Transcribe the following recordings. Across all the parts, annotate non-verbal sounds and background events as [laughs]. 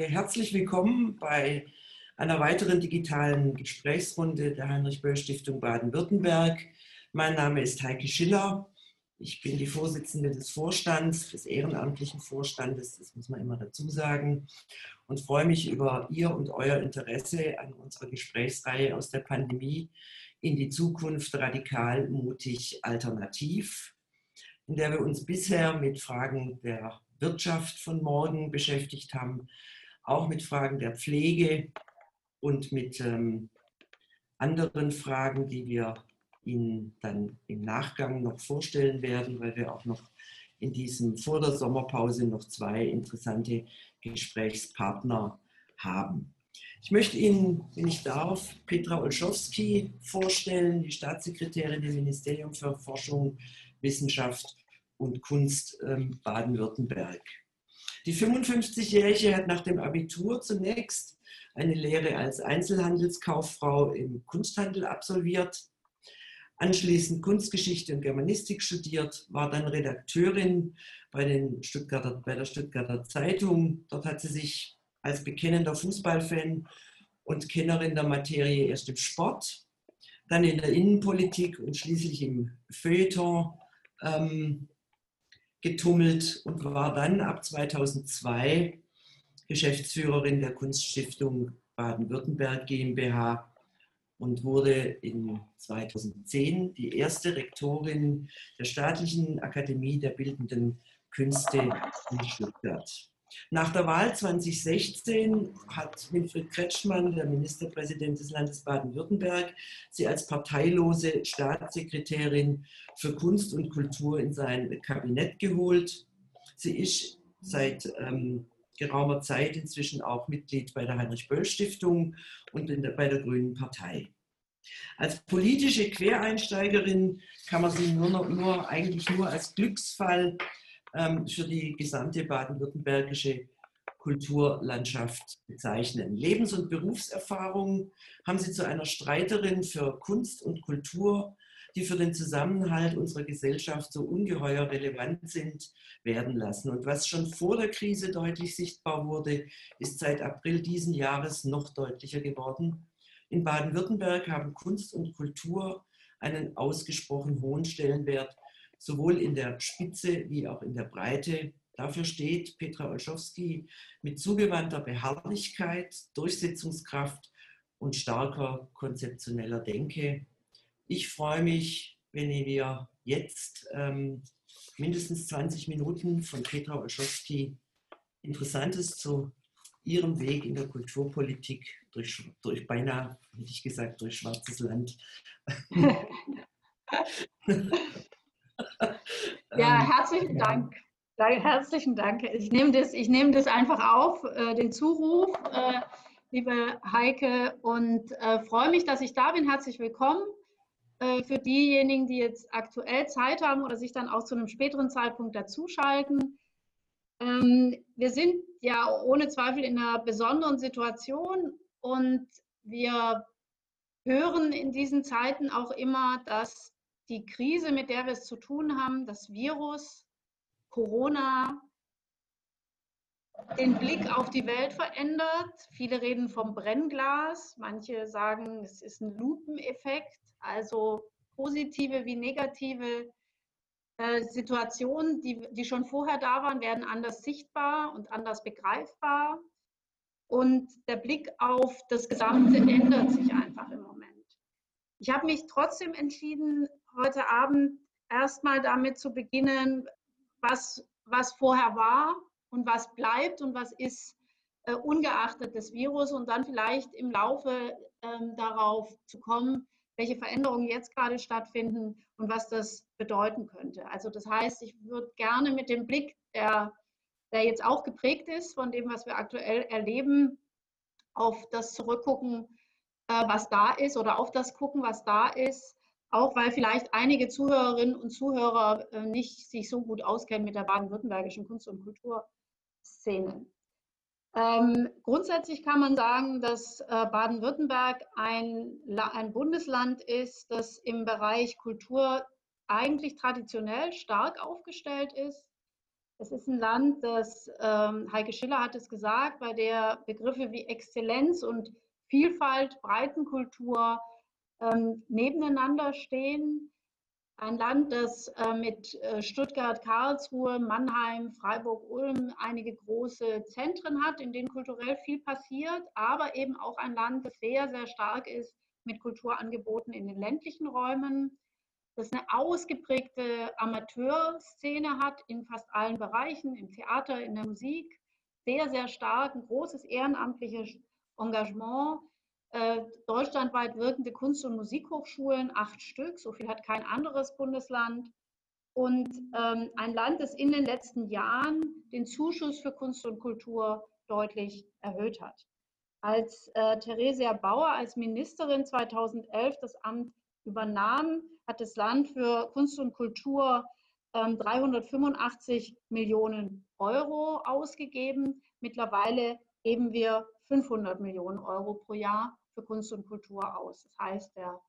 Herzlich willkommen bei einer weiteren digitalen Gesprächsrunde der Heinrich-Böll-Stiftung Baden-Württemberg. Mein Name ist Heike Schiller. Ich bin die Vorsitzende des Vorstands, des ehrenamtlichen Vorstandes, das muss man immer dazu sagen, und freue mich über Ihr und euer Interesse an unserer Gesprächsreihe aus der Pandemie in die Zukunft radikal, mutig, alternativ, in der wir uns bisher mit Fragen der Wirtschaft von morgen beschäftigt haben, auch mit Fragen der Pflege und mit ähm, anderen Fragen, die wir Ihnen dann im Nachgang noch vorstellen werden, weil wir auch noch in diesem vor der Sommerpause noch zwei interessante Gesprächspartner haben. Ich möchte Ihnen, wenn ich darf, Petra Olschowski vorstellen, die Staatssekretärin im Ministerium für Forschung, Wissenschaft und Kunst ähm, Baden-Württemberg. Die 55-Jährige hat nach dem Abitur zunächst eine Lehre als Einzelhandelskauffrau im Kunsthandel absolviert, anschließend Kunstgeschichte und Germanistik studiert, war dann Redakteurin bei, den Stuttgarter, bei der Stuttgarter Zeitung. Dort hat sie sich als bekennender Fußballfan und Kennerin der Materie erst im Sport, dann in der Innenpolitik und schließlich im Feuilleton ähm, getummelt und war dann ab 2002 Geschäftsführerin der Kunststiftung Baden-Württemberg GmbH und wurde in 2010 die erste Rektorin der Staatlichen Akademie der Bildenden Künste in Stuttgart. Nach der Wahl 2016 hat Winfried Kretschmann, der Ministerpräsident des Landes Baden-Württemberg, sie als parteilose Staatssekretärin für Kunst und Kultur in sein Kabinett geholt. Sie ist seit ähm, geraumer Zeit inzwischen auch Mitglied bei der Heinrich-Böll-Stiftung und der, bei der Grünen Partei. Als politische Quereinsteigerin kann man sie nur, noch, nur eigentlich nur als Glücksfall für die gesamte baden-württembergische Kulturlandschaft bezeichnen. Lebens- und Berufserfahrung haben sie zu einer Streiterin für Kunst und Kultur, die für den Zusammenhalt unserer Gesellschaft so ungeheuer relevant sind, werden lassen. Und was schon vor der Krise deutlich sichtbar wurde, ist seit April diesen Jahres noch deutlicher geworden. In Baden-Württemberg haben Kunst und Kultur einen ausgesprochen hohen Stellenwert sowohl in der Spitze wie auch in der Breite. Dafür steht Petra Olschowski mit zugewandter Beharrlichkeit, Durchsetzungskraft und starker konzeptioneller Denke. Ich freue mich, wenn wir jetzt ähm, mindestens 20 Minuten von Petra Olschowski Interessantes zu ihrem Weg in der Kulturpolitik durch, durch beinahe, hätte ich gesagt, durch schwarzes Land [laughs] [laughs] Ja, ähm, herzlichen Dank. Herzlichen Dank. Ich nehme das, ich nehme das einfach auf, äh, den Zuruf, äh, liebe Heike, und äh, freue mich, dass ich da bin. Herzlich willkommen. Äh, für diejenigen, die jetzt aktuell Zeit haben oder sich dann auch zu einem späteren Zeitpunkt dazuschalten. Ähm, wir sind ja ohne Zweifel in einer besonderen Situation und wir hören in diesen Zeiten auch immer, dass die Krise, mit der wir es zu tun haben, das Virus, Corona, den Blick auf die Welt verändert. Viele reden vom Brennglas, manche sagen, es ist ein Lupeneffekt, also positive wie negative äh, Situationen, die, die schon vorher da waren, werden anders sichtbar und anders begreifbar. Und der Blick auf das Gesamte ändert sich einfach im Moment. Ich habe mich trotzdem entschieden, heute Abend erstmal damit zu beginnen, was, was vorher war und was bleibt und was ist äh, ungeachtet des Virus und dann vielleicht im Laufe ähm, darauf zu kommen, welche Veränderungen jetzt gerade stattfinden und was das bedeuten könnte. Also das heißt, ich würde gerne mit dem Blick, der, der jetzt auch geprägt ist von dem, was wir aktuell erleben, auf das zurückgucken, äh, was da ist oder auf das gucken, was da ist auch weil vielleicht einige Zuhörerinnen und Zuhörer äh, nicht sich so gut auskennen mit der baden-württembergischen Kunst- und Kulturszene. Ähm, grundsätzlich kann man sagen, dass äh, Baden-Württemberg ein, ein Bundesland ist, das im Bereich Kultur eigentlich traditionell stark aufgestellt ist. Es ist ein Land, das, ähm, Heike Schiller hat es gesagt, bei der Begriffe wie Exzellenz und Vielfalt, Breitenkultur ähm, nebeneinander stehen. Ein Land, das äh, mit äh, Stuttgart, Karlsruhe, Mannheim, Freiburg, Ulm einige große Zentren hat, in denen kulturell viel passiert, aber eben auch ein Land, das sehr, sehr stark ist mit Kulturangeboten in den ländlichen Räumen, das eine ausgeprägte Amateurszene hat in fast allen Bereichen, im Theater, in der Musik, sehr, sehr stark, ein großes ehrenamtliches Engagement äh, deutschlandweit wirkende Kunst- und Musikhochschulen, acht Stück, so viel hat kein anderes Bundesland. Und ähm, ein Land, das in den letzten Jahren den Zuschuss für Kunst und Kultur deutlich erhöht hat. Als äh, Theresia Bauer als Ministerin 2011 das Amt übernahm, hat das Land für Kunst und Kultur ähm, 385 Millionen Euro ausgegeben. Mittlerweile geben wir 500 Millionen Euro pro Jahr für Kunst und Kultur aus. Das heißt, der,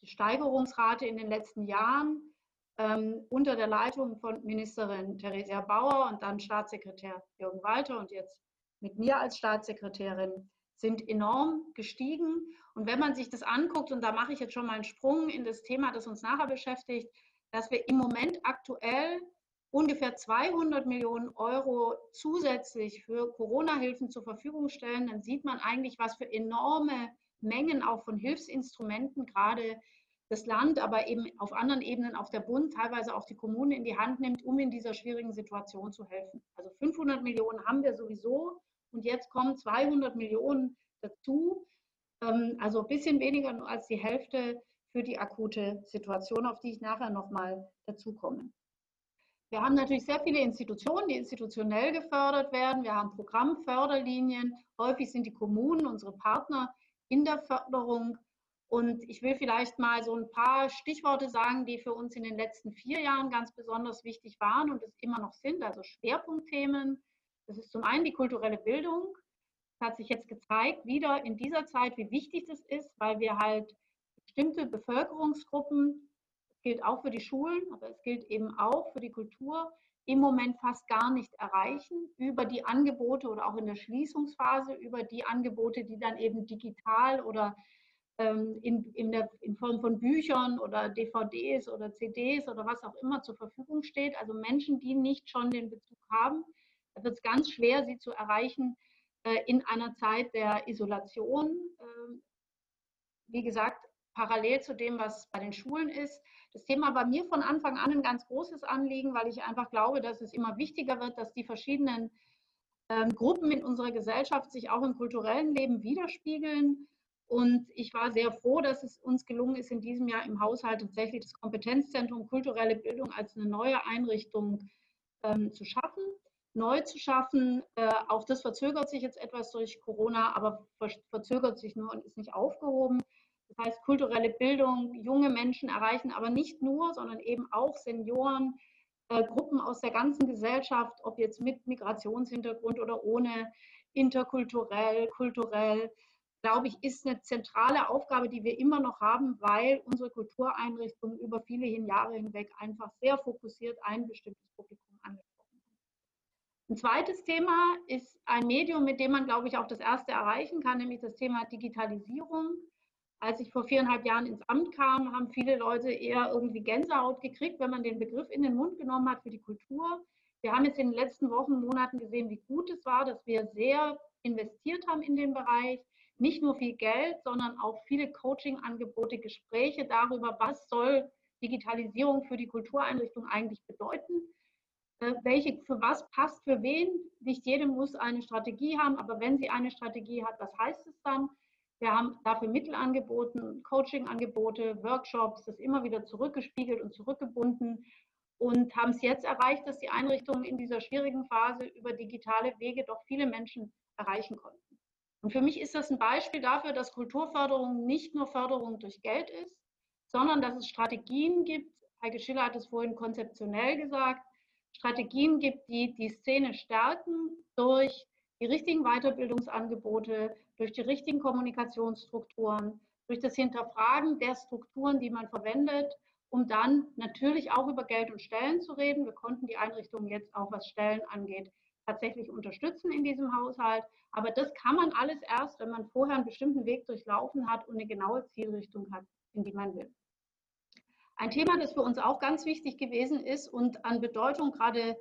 die Steigerungsrate in den letzten Jahren ähm, unter der Leitung von Ministerin Theresia Bauer und dann Staatssekretär Jürgen Walter und jetzt mit mir als Staatssekretärin sind enorm gestiegen. Und wenn man sich das anguckt, und da mache ich jetzt schon mal einen Sprung in das Thema, das uns nachher beschäftigt, dass wir im Moment aktuell ungefähr 200 Millionen Euro zusätzlich für Corona-Hilfen zur Verfügung stellen, dann sieht man eigentlich, was für enorme Mengen auch von Hilfsinstrumenten gerade das Land, aber eben auf anderen Ebenen auch der Bund, teilweise auch die Kommunen in die Hand nimmt, um in dieser schwierigen Situation zu helfen. Also 500 Millionen haben wir sowieso und jetzt kommen 200 Millionen dazu, ähm, also ein bisschen weniger als die Hälfte für die akute Situation, auf die ich nachher nochmal dazu komme. Wir haben natürlich sehr viele Institutionen, die institutionell gefördert werden. Wir haben Programmförderlinien. Häufig sind die Kommunen unsere Partner in der Förderung. Und ich will vielleicht mal so ein paar Stichworte sagen, die für uns in den letzten vier Jahren ganz besonders wichtig waren und es immer noch sind, also Schwerpunktthemen. Das ist zum einen die kulturelle Bildung. Es hat sich jetzt gezeigt, wieder in dieser Zeit, wie wichtig das ist, weil wir halt bestimmte Bevölkerungsgruppen gilt auch für die Schulen, aber es gilt eben auch für die Kultur, im Moment fast gar nicht erreichen über die Angebote oder auch in der Schließungsphase über die Angebote, die dann eben digital oder ähm, in, in, der, in Form von Büchern oder DVDs oder CDs oder was auch immer zur Verfügung steht. Also Menschen, die nicht schon den Bezug haben, da wird es ganz schwer, sie zu erreichen äh, in einer Zeit der Isolation. Äh, wie gesagt, parallel zu dem, was bei den Schulen ist. Das Thema war mir von Anfang an ein ganz großes Anliegen, weil ich einfach glaube, dass es immer wichtiger wird, dass die verschiedenen ähm, Gruppen in unserer Gesellschaft sich auch im kulturellen Leben widerspiegeln. Und ich war sehr froh, dass es uns gelungen ist, in diesem Jahr im Haushalt tatsächlich das Kompetenzzentrum kulturelle Bildung als eine neue Einrichtung ähm, zu schaffen, neu zu schaffen. Äh, auch das verzögert sich jetzt etwas durch Corona, aber verzögert sich nur und ist nicht aufgehoben. Das heißt, kulturelle Bildung, junge Menschen erreichen aber nicht nur, sondern eben auch Senioren, äh, Gruppen aus der ganzen Gesellschaft, ob jetzt mit Migrationshintergrund oder ohne, interkulturell, kulturell, glaube ich, ist eine zentrale Aufgabe, die wir immer noch haben, weil unsere Kultureinrichtungen über viele Jahre hinweg einfach sehr fokussiert ein bestimmtes Publikum angesprochen haben. Ein zweites Thema ist ein Medium, mit dem man, glaube ich, auch das erste erreichen kann, nämlich das Thema Digitalisierung. Als ich vor viereinhalb Jahren ins Amt kam, haben viele Leute eher irgendwie Gänsehaut gekriegt, wenn man den Begriff in den Mund genommen hat für die Kultur. Wir haben jetzt in den letzten Wochen, Monaten gesehen, wie gut es war, dass wir sehr investiert haben in den Bereich. Nicht nur viel Geld, sondern auch viele Coaching-Angebote, Gespräche darüber, was soll Digitalisierung für die Kultureinrichtung eigentlich bedeuten. Äh, welche, für was passt für wen? Nicht jede muss eine Strategie haben, aber wenn sie eine Strategie hat, was heißt es dann? Wir haben dafür Mittel angeboten, Coaching-Angebote, Workshops, das immer wieder zurückgespiegelt und zurückgebunden und haben es jetzt erreicht, dass die Einrichtungen in dieser schwierigen Phase über digitale Wege doch viele Menschen erreichen konnten. Und für mich ist das ein Beispiel dafür, dass Kulturförderung nicht nur Förderung durch Geld ist, sondern dass es Strategien gibt, Heike Schiller hat es vorhin konzeptionell gesagt, Strategien gibt, die die Szene stärken durch die richtigen Weiterbildungsangebote, durch die richtigen Kommunikationsstrukturen, durch das Hinterfragen der Strukturen, die man verwendet um dann natürlich auch über Geld und Stellen zu reden. Wir konnten die Einrichtungen jetzt auch, was Stellen angeht, tatsächlich unterstützen in diesem Haushalt. Aber das kann man alles erst, wenn man vorher einen bestimmten Weg durchlaufen hat und eine genaue Zielrichtung hat, in die man will. Ein Thema, das für uns auch ganz wichtig gewesen ist und an Bedeutung gerade,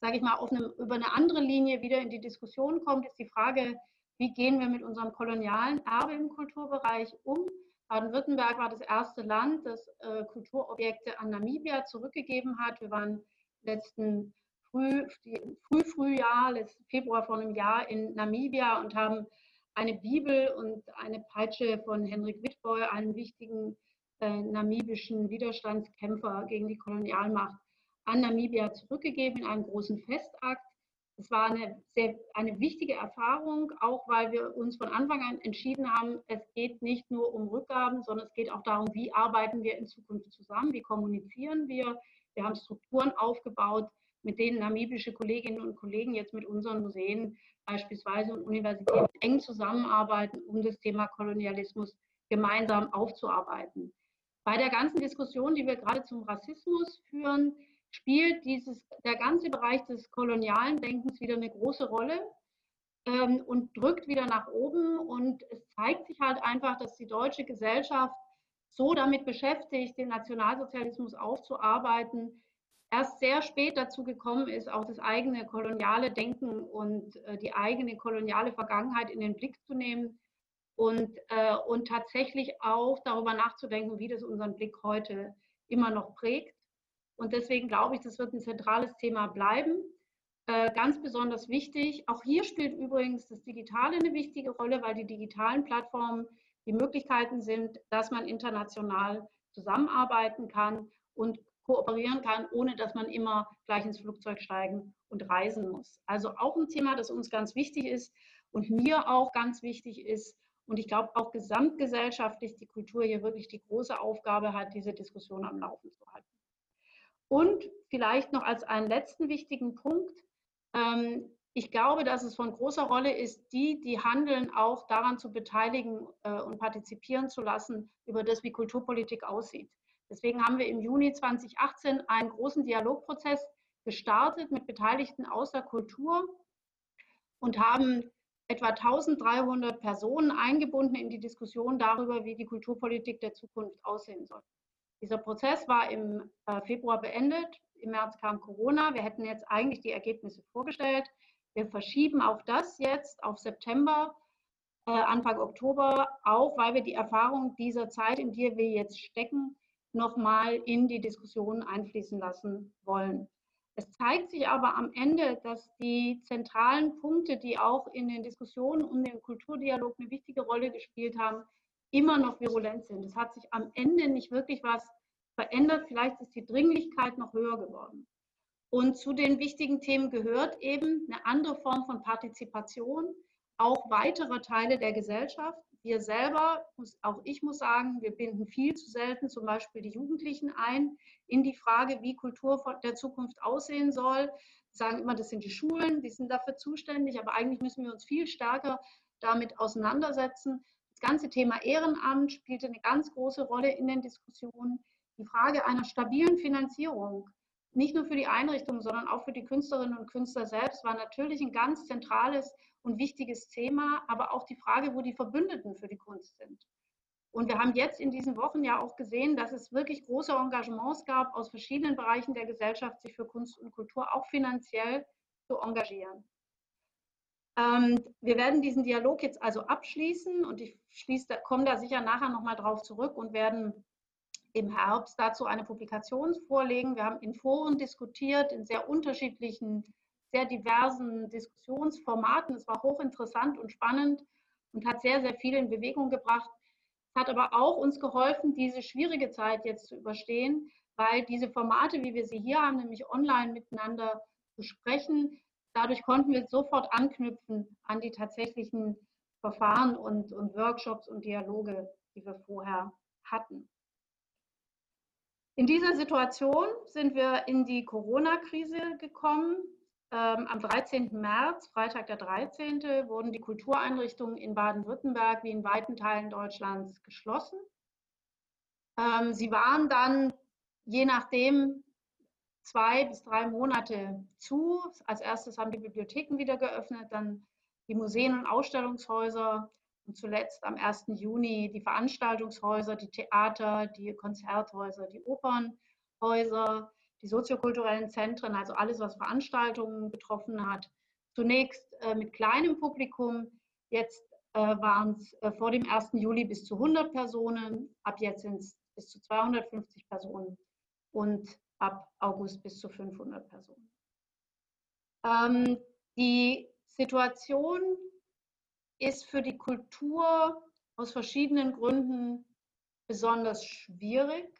sage ich mal, auf einem, über eine andere Linie wieder in die Diskussion kommt, ist die Frage, wie gehen wir mit unserem kolonialen Erbe im Kulturbereich um? Baden-Württemberg war das erste Land, das äh, Kulturobjekte an Namibia zurückgegeben hat. Wir waren letzten Früh, Früh, Frühjahr, Februar vor einem Jahr in Namibia und haben eine Bibel und eine Peitsche von Henrik Witboy, einem wichtigen äh, namibischen Widerstandskämpfer gegen die Kolonialmacht, an Namibia zurückgegeben in einem großen Festakt. Es war eine sehr eine wichtige Erfahrung, auch weil wir uns von Anfang an entschieden haben, es geht nicht nur um Rückgaben, sondern es geht auch darum, wie arbeiten wir in Zukunft zusammen, wie kommunizieren wir. Wir haben Strukturen aufgebaut, mit denen namibische Kolleginnen und Kollegen jetzt mit unseren Museen beispielsweise und Universitäten eng zusammenarbeiten, um das Thema Kolonialismus gemeinsam aufzuarbeiten. Bei der ganzen Diskussion, die wir gerade zum Rassismus führen, spielt dieses, der ganze Bereich des kolonialen Denkens wieder eine große Rolle ähm, und drückt wieder nach oben. Und es zeigt sich halt einfach, dass die deutsche Gesellschaft so damit beschäftigt, den Nationalsozialismus aufzuarbeiten, erst sehr spät dazu gekommen ist, auch das eigene koloniale Denken und äh, die eigene koloniale Vergangenheit in den Blick zu nehmen und, äh, und tatsächlich auch darüber nachzudenken, wie das unseren Blick heute immer noch prägt. Und deswegen glaube ich, das wird ein zentrales Thema bleiben. Äh, ganz besonders wichtig. Auch hier spielt übrigens das Digitale eine wichtige Rolle, weil die digitalen Plattformen die Möglichkeiten sind, dass man international zusammenarbeiten kann und kooperieren kann, ohne dass man immer gleich ins Flugzeug steigen und reisen muss. Also auch ein Thema, das uns ganz wichtig ist und mir auch ganz wichtig ist. Und ich glaube auch gesamtgesellschaftlich die Kultur hier wirklich die große Aufgabe hat, diese Diskussion am Laufen zu halten. Und vielleicht noch als einen letzten wichtigen Punkt. Ähm, ich glaube, dass es von großer Rolle ist, die, die handeln, auch daran zu beteiligen äh, und partizipieren zu lassen über das, wie Kulturpolitik aussieht. Deswegen haben wir im Juni 2018 einen großen Dialogprozess gestartet mit Beteiligten aus der Kultur und haben etwa 1300 Personen eingebunden in die Diskussion darüber, wie die Kulturpolitik der Zukunft aussehen soll. Dieser Prozess war im äh, Februar beendet. Im März kam Corona. Wir hätten jetzt eigentlich die Ergebnisse vorgestellt. Wir verschieben auch das jetzt auf September, äh, Anfang Oktober, auch weil wir die Erfahrung dieser Zeit, in der wir jetzt stecken, nochmal in die Diskussion einfließen lassen wollen. Es zeigt sich aber am Ende, dass die zentralen Punkte, die auch in den Diskussionen um den Kulturdialog eine wichtige Rolle gespielt haben, immer noch virulent sind. Es hat sich am Ende nicht wirklich was verändert. Vielleicht ist die Dringlichkeit noch höher geworden. Und zu den wichtigen Themen gehört eben eine andere Form von Partizipation, auch weitere Teile der Gesellschaft. Wir selber, auch ich muss sagen, wir binden viel zu selten zum Beispiel die Jugendlichen ein in die Frage, wie Kultur der Zukunft aussehen soll. Wir sagen immer, das sind die Schulen, die sind dafür zuständig, aber eigentlich müssen wir uns viel stärker damit auseinandersetzen, das ganze Thema Ehrenamt spielte eine ganz große Rolle in den Diskussionen. Die Frage einer stabilen Finanzierung, nicht nur für die Einrichtungen, sondern auch für die Künstlerinnen und Künstler selbst, war natürlich ein ganz zentrales und wichtiges Thema, aber auch die Frage, wo die Verbündeten für die Kunst sind. Und wir haben jetzt in diesen Wochen ja auch gesehen, dass es wirklich große Engagements gab, aus verschiedenen Bereichen der Gesellschaft sich für Kunst und Kultur auch finanziell zu engagieren. Ähm, wir werden diesen Dialog jetzt also abschließen und ich komme da sicher nachher nochmal drauf zurück und werden im Herbst dazu eine Publikation vorlegen. Wir haben in Foren diskutiert, in sehr unterschiedlichen, sehr diversen Diskussionsformaten. Es war hochinteressant und spannend und hat sehr, sehr viel in Bewegung gebracht. Es hat aber auch uns geholfen, diese schwierige Zeit jetzt zu überstehen, weil diese Formate, wie wir sie hier haben, nämlich online miteinander zu sprechen, dadurch konnten wir sofort anknüpfen an die tatsächlichen Verfahren und, und Workshops und Dialoge, die wir vorher hatten. In dieser Situation sind wir in die Corona-Krise gekommen. Ähm, am 13. März, Freitag der 13., wurden die Kultureinrichtungen in Baden-Württemberg wie in weiten Teilen Deutschlands geschlossen. Ähm, sie waren dann je nachdem zwei bis drei Monate zu. Als erstes haben die Bibliotheken wieder geöffnet, dann die Museen und Ausstellungshäuser und zuletzt am 1. Juni die Veranstaltungshäuser, die Theater, die Konzerthäuser, die Opernhäuser, die soziokulturellen Zentren, also alles, was Veranstaltungen betroffen hat. Zunächst äh, mit kleinem Publikum, jetzt äh, waren es äh, vor dem 1. Juli bis zu 100 Personen, ab jetzt sind es bis zu 250 Personen und ab August bis zu 500 Personen. Ähm, die Situation ist für die Kultur aus verschiedenen Gründen besonders schwierig,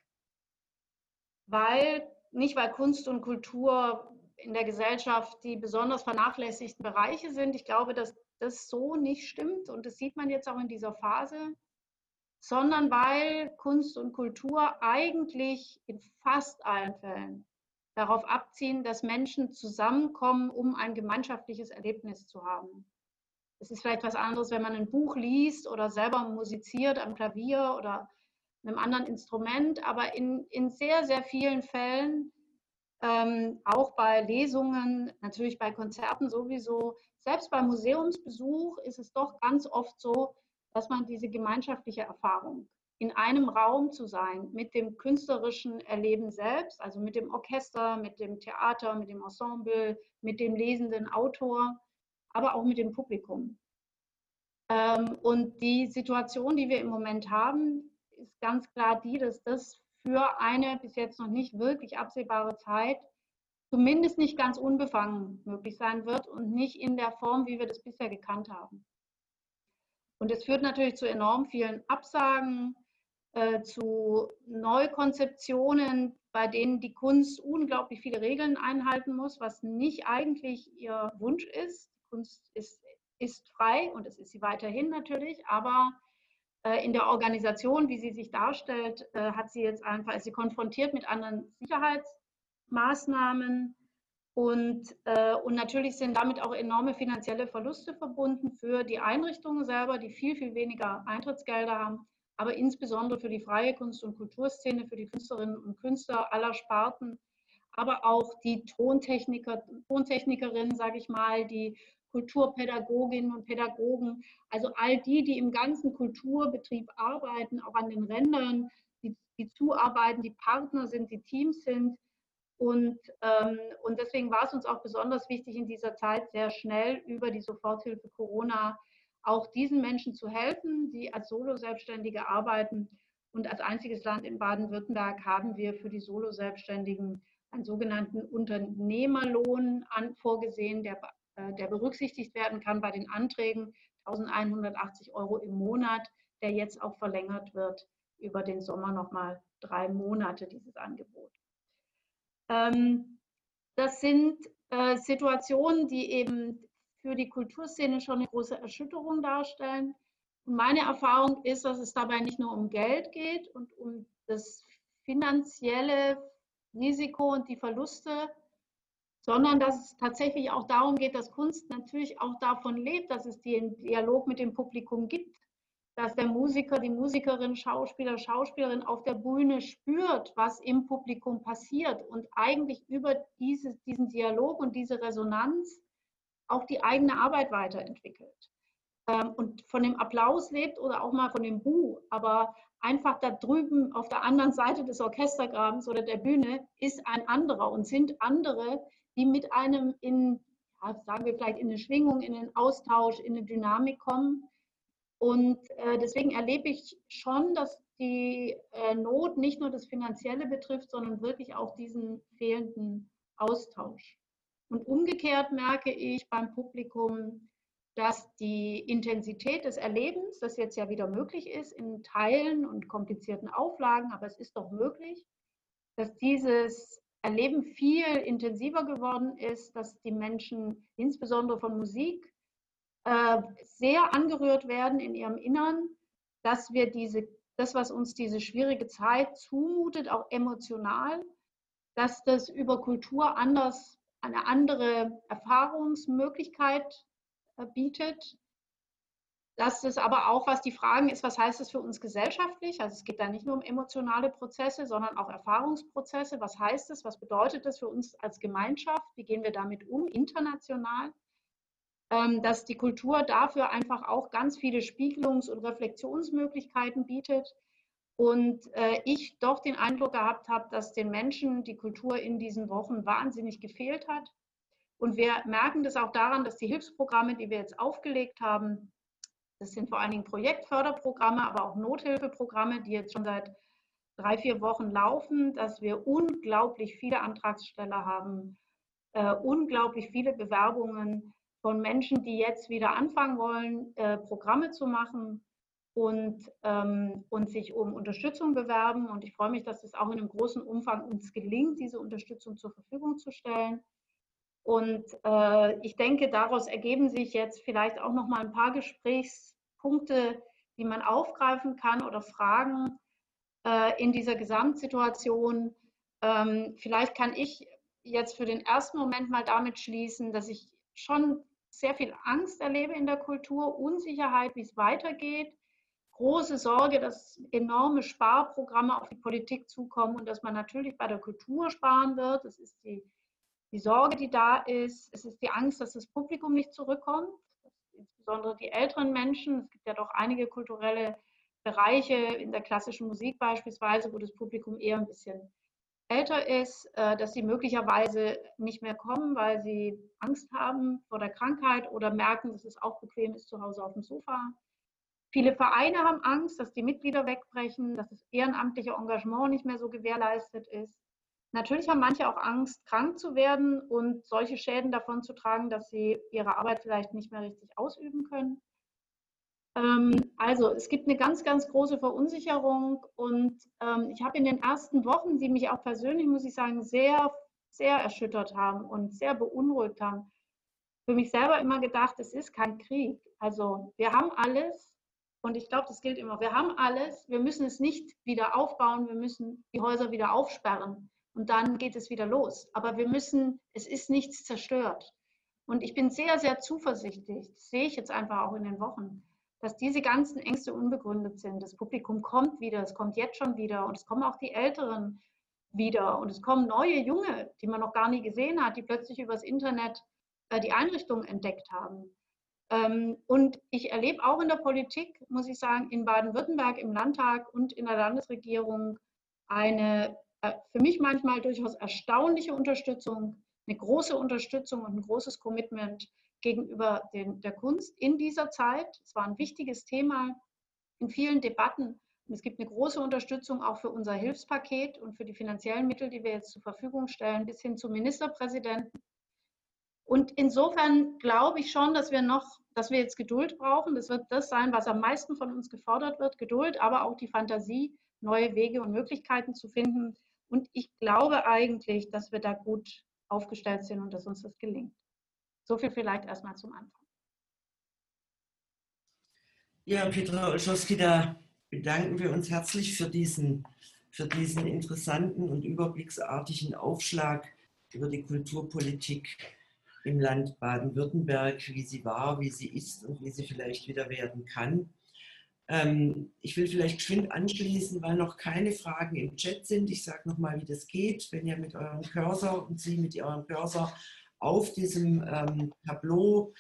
weil nicht weil Kunst und Kultur in der Gesellschaft die besonders vernachlässigten Bereiche sind. Ich glaube, dass das so nicht stimmt und das sieht man jetzt auch in dieser Phase, sondern weil Kunst und Kultur eigentlich in fast allen Fällen darauf abziehen, dass Menschen zusammenkommen, um ein gemeinschaftliches Erlebnis zu haben. Es ist vielleicht was anderes, wenn man ein Buch liest oder selber musiziert am Klavier oder einem anderen Instrument, aber in, in sehr, sehr vielen Fällen, ähm, auch bei Lesungen, natürlich bei Konzerten sowieso, selbst beim Museumsbesuch ist es doch ganz oft so, dass man diese gemeinschaftliche Erfahrung in einem Raum zu sein, mit dem künstlerischen Erleben selbst, also mit dem Orchester, mit dem Theater, mit dem Ensemble, mit dem lesenden Autor, aber auch mit dem Publikum. Ähm, und die Situation, die wir im Moment haben, ist ganz klar die, dass das für eine bis jetzt noch nicht wirklich absehbare Zeit zumindest nicht ganz unbefangen möglich sein wird und nicht in der Form, wie wir das bisher gekannt haben. Und es führt natürlich zu enorm vielen Absagen, äh, zu Neukonzeptionen, bei denen die Kunst unglaublich viele Regeln einhalten muss, was nicht eigentlich ihr Wunsch ist. Die Kunst ist, ist frei und es ist sie weiterhin natürlich, aber äh, in der Organisation, wie sie sich darstellt, äh, hat sie jetzt einfach, ist sie konfrontiert mit anderen Sicherheitsmaßnahmen und, äh, und natürlich sind damit auch enorme finanzielle Verluste verbunden für die Einrichtungen selber, die viel, viel weniger Eintrittsgelder haben, aber insbesondere für die freie Kunst- und Kulturszene, für die Künstlerinnen und Künstler aller Sparten, aber auch die Tontechniker, Tontechnikerinnen, sage ich mal, die Kulturpädagoginnen und Pädagogen, also all die, die im ganzen Kulturbetrieb arbeiten, auch an den Rändern, die, die zuarbeiten, die Partner sind, die Teams sind. Und, ähm, und deswegen war es uns auch besonders wichtig, in dieser Zeit sehr schnell über die Soforthilfe Corona auch diesen Menschen zu helfen, die als Solo-Selbstständige arbeiten. Und als einziges Land in Baden-Württemberg haben wir für die Solo-Selbstständigen einen sogenannten Unternehmerlohn an, vorgesehen, der äh, der berücksichtigt werden kann bei den Anträgen 1180 Euro im Monat, der jetzt auch verlängert wird über den Sommer nochmal drei Monate, dieses Angebot. Ähm, das sind äh, Situationen, die eben für die Kulturszene schon eine große Erschütterung darstellen. Und meine Erfahrung ist, dass es dabei nicht nur um Geld geht und um das finanzielle Risiko und die Verluste, sondern dass es tatsächlich auch darum geht, dass Kunst natürlich auch davon lebt, dass es den Dialog mit dem Publikum gibt, dass der Musiker, die Musikerin, Schauspieler, Schauspielerin auf der Bühne spürt, was im Publikum passiert und eigentlich über diese, diesen Dialog und diese Resonanz auch die eigene Arbeit weiterentwickelt. Ähm, und von dem Applaus lebt oder auch mal von dem Bu, aber einfach da drüben auf der anderen Seite des Orchestergrabens oder der Bühne ist ein anderer und sind andere, die mit einem in, sagen wir vielleicht, in eine Schwingung, in einen Austausch, in eine Dynamik kommen. Und äh, deswegen erlebe ich schon, dass die äh, Not nicht nur das Finanzielle betrifft, sondern wirklich auch diesen fehlenden Austausch. Und umgekehrt merke ich beim Publikum, dass die Intensität des Erlebens, das jetzt ja wieder möglich ist in Teilen und komplizierten Auflagen, aber es ist doch möglich, dass dieses Erleben viel intensiver geworden ist, dass die Menschen insbesondere von Musik äh, sehr angerührt werden in ihrem Innern, dass wir diese, das, was uns diese schwierige Zeit zumutet, auch emotional, dass das über Kultur anders, eine andere Erfahrungsmöglichkeit äh, bietet, dass es aber auch, was die Fragen ist, was heißt es für uns gesellschaftlich? Also es geht da nicht nur um emotionale Prozesse, sondern auch Erfahrungsprozesse. Was heißt es? Was bedeutet das für uns als Gemeinschaft? Wie gehen wir damit um, international? Ähm, dass die Kultur dafür einfach auch ganz viele Spiegelungs- und Reflexionsmöglichkeiten bietet. Und äh, ich doch den Eindruck gehabt habe, dass den Menschen die Kultur in diesen Wochen wahnsinnig gefehlt hat. Und wir merken das auch daran, dass die Hilfsprogramme, die wir jetzt aufgelegt haben, das sind vor allen Dingen Projektförderprogramme, aber auch Nothilfeprogramme, die jetzt schon seit drei, vier Wochen laufen, dass wir unglaublich viele Antragsteller haben, äh, unglaublich viele Bewerbungen von Menschen, die jetzt wieder anfangen wollen, äh, Programme zu machen und, ähm, und sich um Unterstützung bewerben. Und ich freue mich, dass es auch in einem großen Umfang uns gelingt, diese Unterstützung zur Verfügung zu stellen. Und äh, ich denke, daraus ergeben sich jetzt vielleicht auch noch mal ein paar Gesprächspunkte, die man aufgreifen kann oder Fragen äh, in dieser Gesamtsituation. Ähm, vielleicht kann ich jetzt für den ersten Moment mal damit schließen, dass ich schon sehr viel Angst erlebe in der Kultur, Unsicherheit, wie es weitergeht, große Sorge, dass enorme Sparprogramme auf die Politik zukommen und dass man natürlich bei der Kultur sparen wird. Das ist die die Sorge, die da ist. Es ist die Angst, dass das Publikum nicht zurückkommt, insbesondere die älteren Menschen. Es gibt ja doch einige kulturelle Bereiche in der klassischen Musik beispielsweise, wo das Publikum eher ein bisschen älter ist, äh, dass sie möglicherweise nicht mehr kommen, weil sie Angst haben vor der Krankheit oder merken, dass es auch bequem ist zu Hause auf dem Sofa. Viele Vereine haben Angst, dass die Mitglieder wegbrechen, dass das ehrenamtliche Engagement nicht mehr so gewährleistet ist. Natürlich haben manche auch Angst, krank zu werden und solche Schäden davon zu tragen, dass sie ihre Arbeit vielleicht nicht mehr richtig ausüben können. Ähm, also es gibt eine ganz, ganz große Verunsicherung und ähm, ich habe in den ersten Wochen, die mich auch persönlich, muss ich sagen, sehr, sehr erschüttert haben und sehr beunruhigt haben, für mich selber immer gedacht, es ist kein Krieg. Also wir haben alles und ich glaube, das gilt immer. Wir haben alles, wir müssen es nicht wieder aufbauen, wir müssen die Häuser wieder aufsperren und dann geht es wieder los. Aber wir müssen, es ist nichts zerstört. Und ich bin sehr, sehr zuversichtlich, das sehe ich jetzt einfach auch in den Wochen, dass diese ganzen Ängste unbegründet sind. Das Publikum kommt wieder, es kommt jetzt schon wieder und es kommen auch die Älteren wieder und es kommen neue Junge, die man noch gar nie gesehen hat, die plötzlich übers Internet äh, die Einrichtung entdeckt haben. Ähm, und ich erlebe auch in der Politik, muss ich sagen, in Baden-Württemberg im Landtag und in der Landesregierung eine äh, für mich manchmal durchaus erstaunliche Unterstützung, eine große Unterstützung und ein großes Commitment gegenüber den, der Kunst in dieser Zeit. Es war ein wichtiges Thema in vielen Debatten. Und es gibt eine große Unterstützung auch für unser Hilfspaket und für die finanziellen Mittel, die wir jetzt zur Verfügung stellen, bis hin zum Ministerpräsidenten. Und insofern glaube ich schon, dass wir noch, dass wir jetzt Geduld brauchen. Das wird das sein, was am meisten von uns gefordert wird. Geduld, aber auch die Fantasie, neue Wege und Möglichkeiten zu finden, und ich glaube eigentlich, dass wir da gut aufgestellt sind und dass uns das gelingt. So viel vielleicht erstmal zum Anfang. Ja, Petra Olschowski, da bedanken wir uns herzlich für diesen, für diesen interessanten und überblicksartigen Aufschlag über die Kulturpolitik im Land Baden-Württemberg, wie sie war, wie sie ist und wie sie vielleicht wieder werden kann. Ähm, ich will vielleicht geschwind anschließen, weil noch keine Fragen im Chat sind. Ich sage nochmal, wie das geht. Wenn ihr mit eurem Cursor und Sie mit eurem Cursor auf diesem ähm, Tableau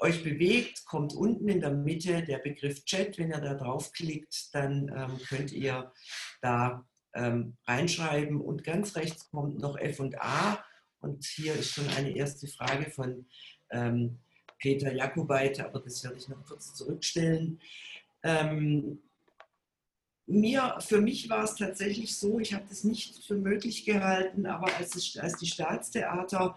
euch bewegt, kommt unten in der Mitte der Begriff Chat. Wenn ihr da draufklickt, dann ähm, könnt ihr da ähm, reinschreiben. Und ganz rechts kommt noch F und A. Und hier ist schon eine erste Frage von ähm, Peter Jakobait, aber das werde ich noch kurz zurückstellen. Ähm, mir, für mich war es tatsächlich so, ich habe das nicht für möglich gehalten, aber als, es, als die Staatstheater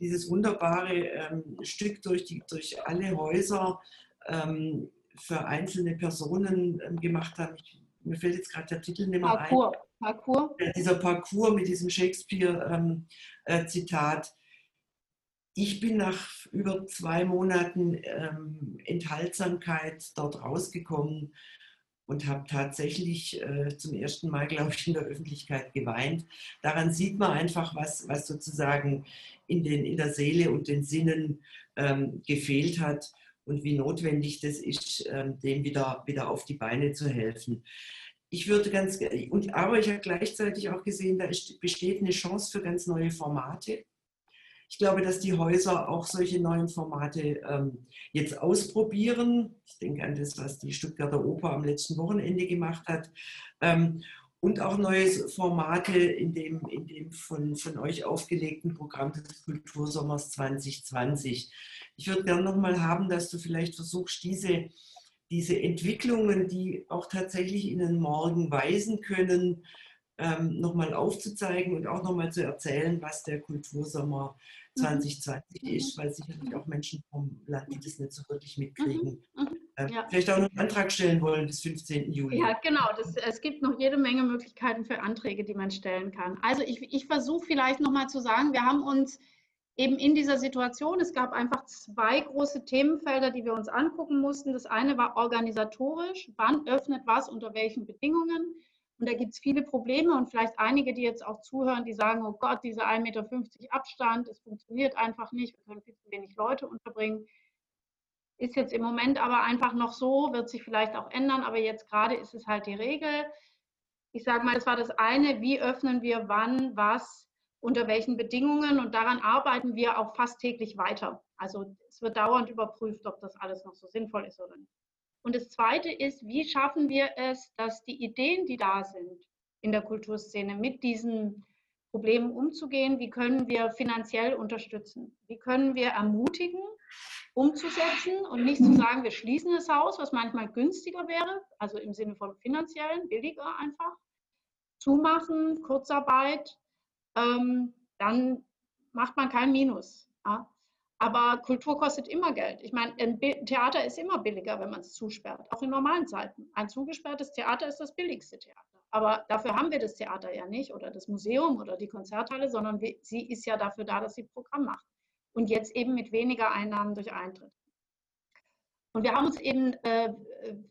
dieses wunderbare ähm, Stück durch, die, durch alle Häuser ähm, für einzelne Personen ähm, gemacht haben, ich, mir fällt jetzt gerade der Titel nicht mehr Parcours. ein. Parcours. Ja, dieser Parcours mit diesem Shakespeare-Zitat. Ähm, äh, ich bin nach über zwei Monaten ähm, Enthaltsamkeit dort rausgekommen und habe tatsächlich äh, zum ersten Mal, glaube ich, in der Öffentlichkeit geweint. Daran sieht man einfach, was, was sozusagen in, den, in der Seele und den Sinnen ähm, gefehlt hat. und wie notwendig das ist, ähm, dem wieder, wieder auf die Beine zu helfen. Ich würde ganz, und, aber ich habe gleichzeitig auch gesehen, da ist, besteht eine Chance für ganz neue Formate. Ich glaube, dass die Häuser auch solche neuen Formate ähm, jetzt ausprobieren. Ich denke an das, was die Stuttgarter Oper am letzten Wochenende gemacht hat. Ähm, und auch neue Formate in dem, in dem von, von euch aufgelegten Programm des Kultursommers 2020. Ich würde gerne nochmal haben, dass du vielleicht versuchst, diese, diese Entwicklungen, die auch tatsächlich in den Morgen weisen können, ähm, nochmal aufzuzeigen und auch nochmal zu erzählen, was der Kultursommer 2020 mhm. ist, weil sicherlich auch Menschen vom Land, die das nicht so wirklich mitkriegen, mhm. mhm. äh, ja. vielleicht auch noch einen Antrag stellen wollen bis 15. Juli. Ja, genau. Das, es gibt noch jede Menge Möglichkeiten für Anträge, die man stellen kann. Also ich, ich versuche vielleicht nochmal zu sagen, wir haben uns eben in dieser Situation, es gab einfach zwei große Themenfelder, die wir uns angucken mussten. Das eine war organisatorisch, wann öffnet was, unter welchen Bedingungen. Und da gibt es viele Probleme und vielleicht einige, die jetzt auch zuhören, die sagen, oh Gott, diese 1,50 Meter Abstand, es funktioniert einfach nicht, wir können viel zu wenig Leute unterbringen. Ist jetzt im Moment aber einfach noch so, wird sich vielleicht auch ändern, aber jetzt gerade ist es halt die Regel. Ich sage mal, das war das eine, wie öffnen wir wann, was, unter welchen Bedingungen und daran arbeiten wir auch fast täglich weiter. Also es wird dauernd überprüft, ob das alles noch so sinnvoll ist oder nicht. Und das Zweite ist, wie schaffen wir es, dass die Ideen, die da sind in der Kulturszene, mit diesen Problemen umzugehen, wie können wir finanziell unterstützen? Wie können wir ermutigen, umzusetzen und nicht zu sagen, wir schließen das Haus, was manchmal günstiger wäre, also im Sinne von finanziellen, billiger einfach, zumachen, Kurzarbeit, ähm, dann macht man kein Minus. Ja? Aber Kultur kostet immer Geld. Ich meine, ein Theater ist immer billiger, wenn man es zusperrt, auch in normalen Zeiten. Ein zugesperrtes Theater ist das billigste Theater. Aber dafür haben wir das Theater ja nicht oder das Museum oder die Konzerthalle, sondern sie ist ja dafür da, dass sie Programm macht. Und jetzt eben mit weniger Einnahmen durch Eintritt. Und wir haben uns eben äh,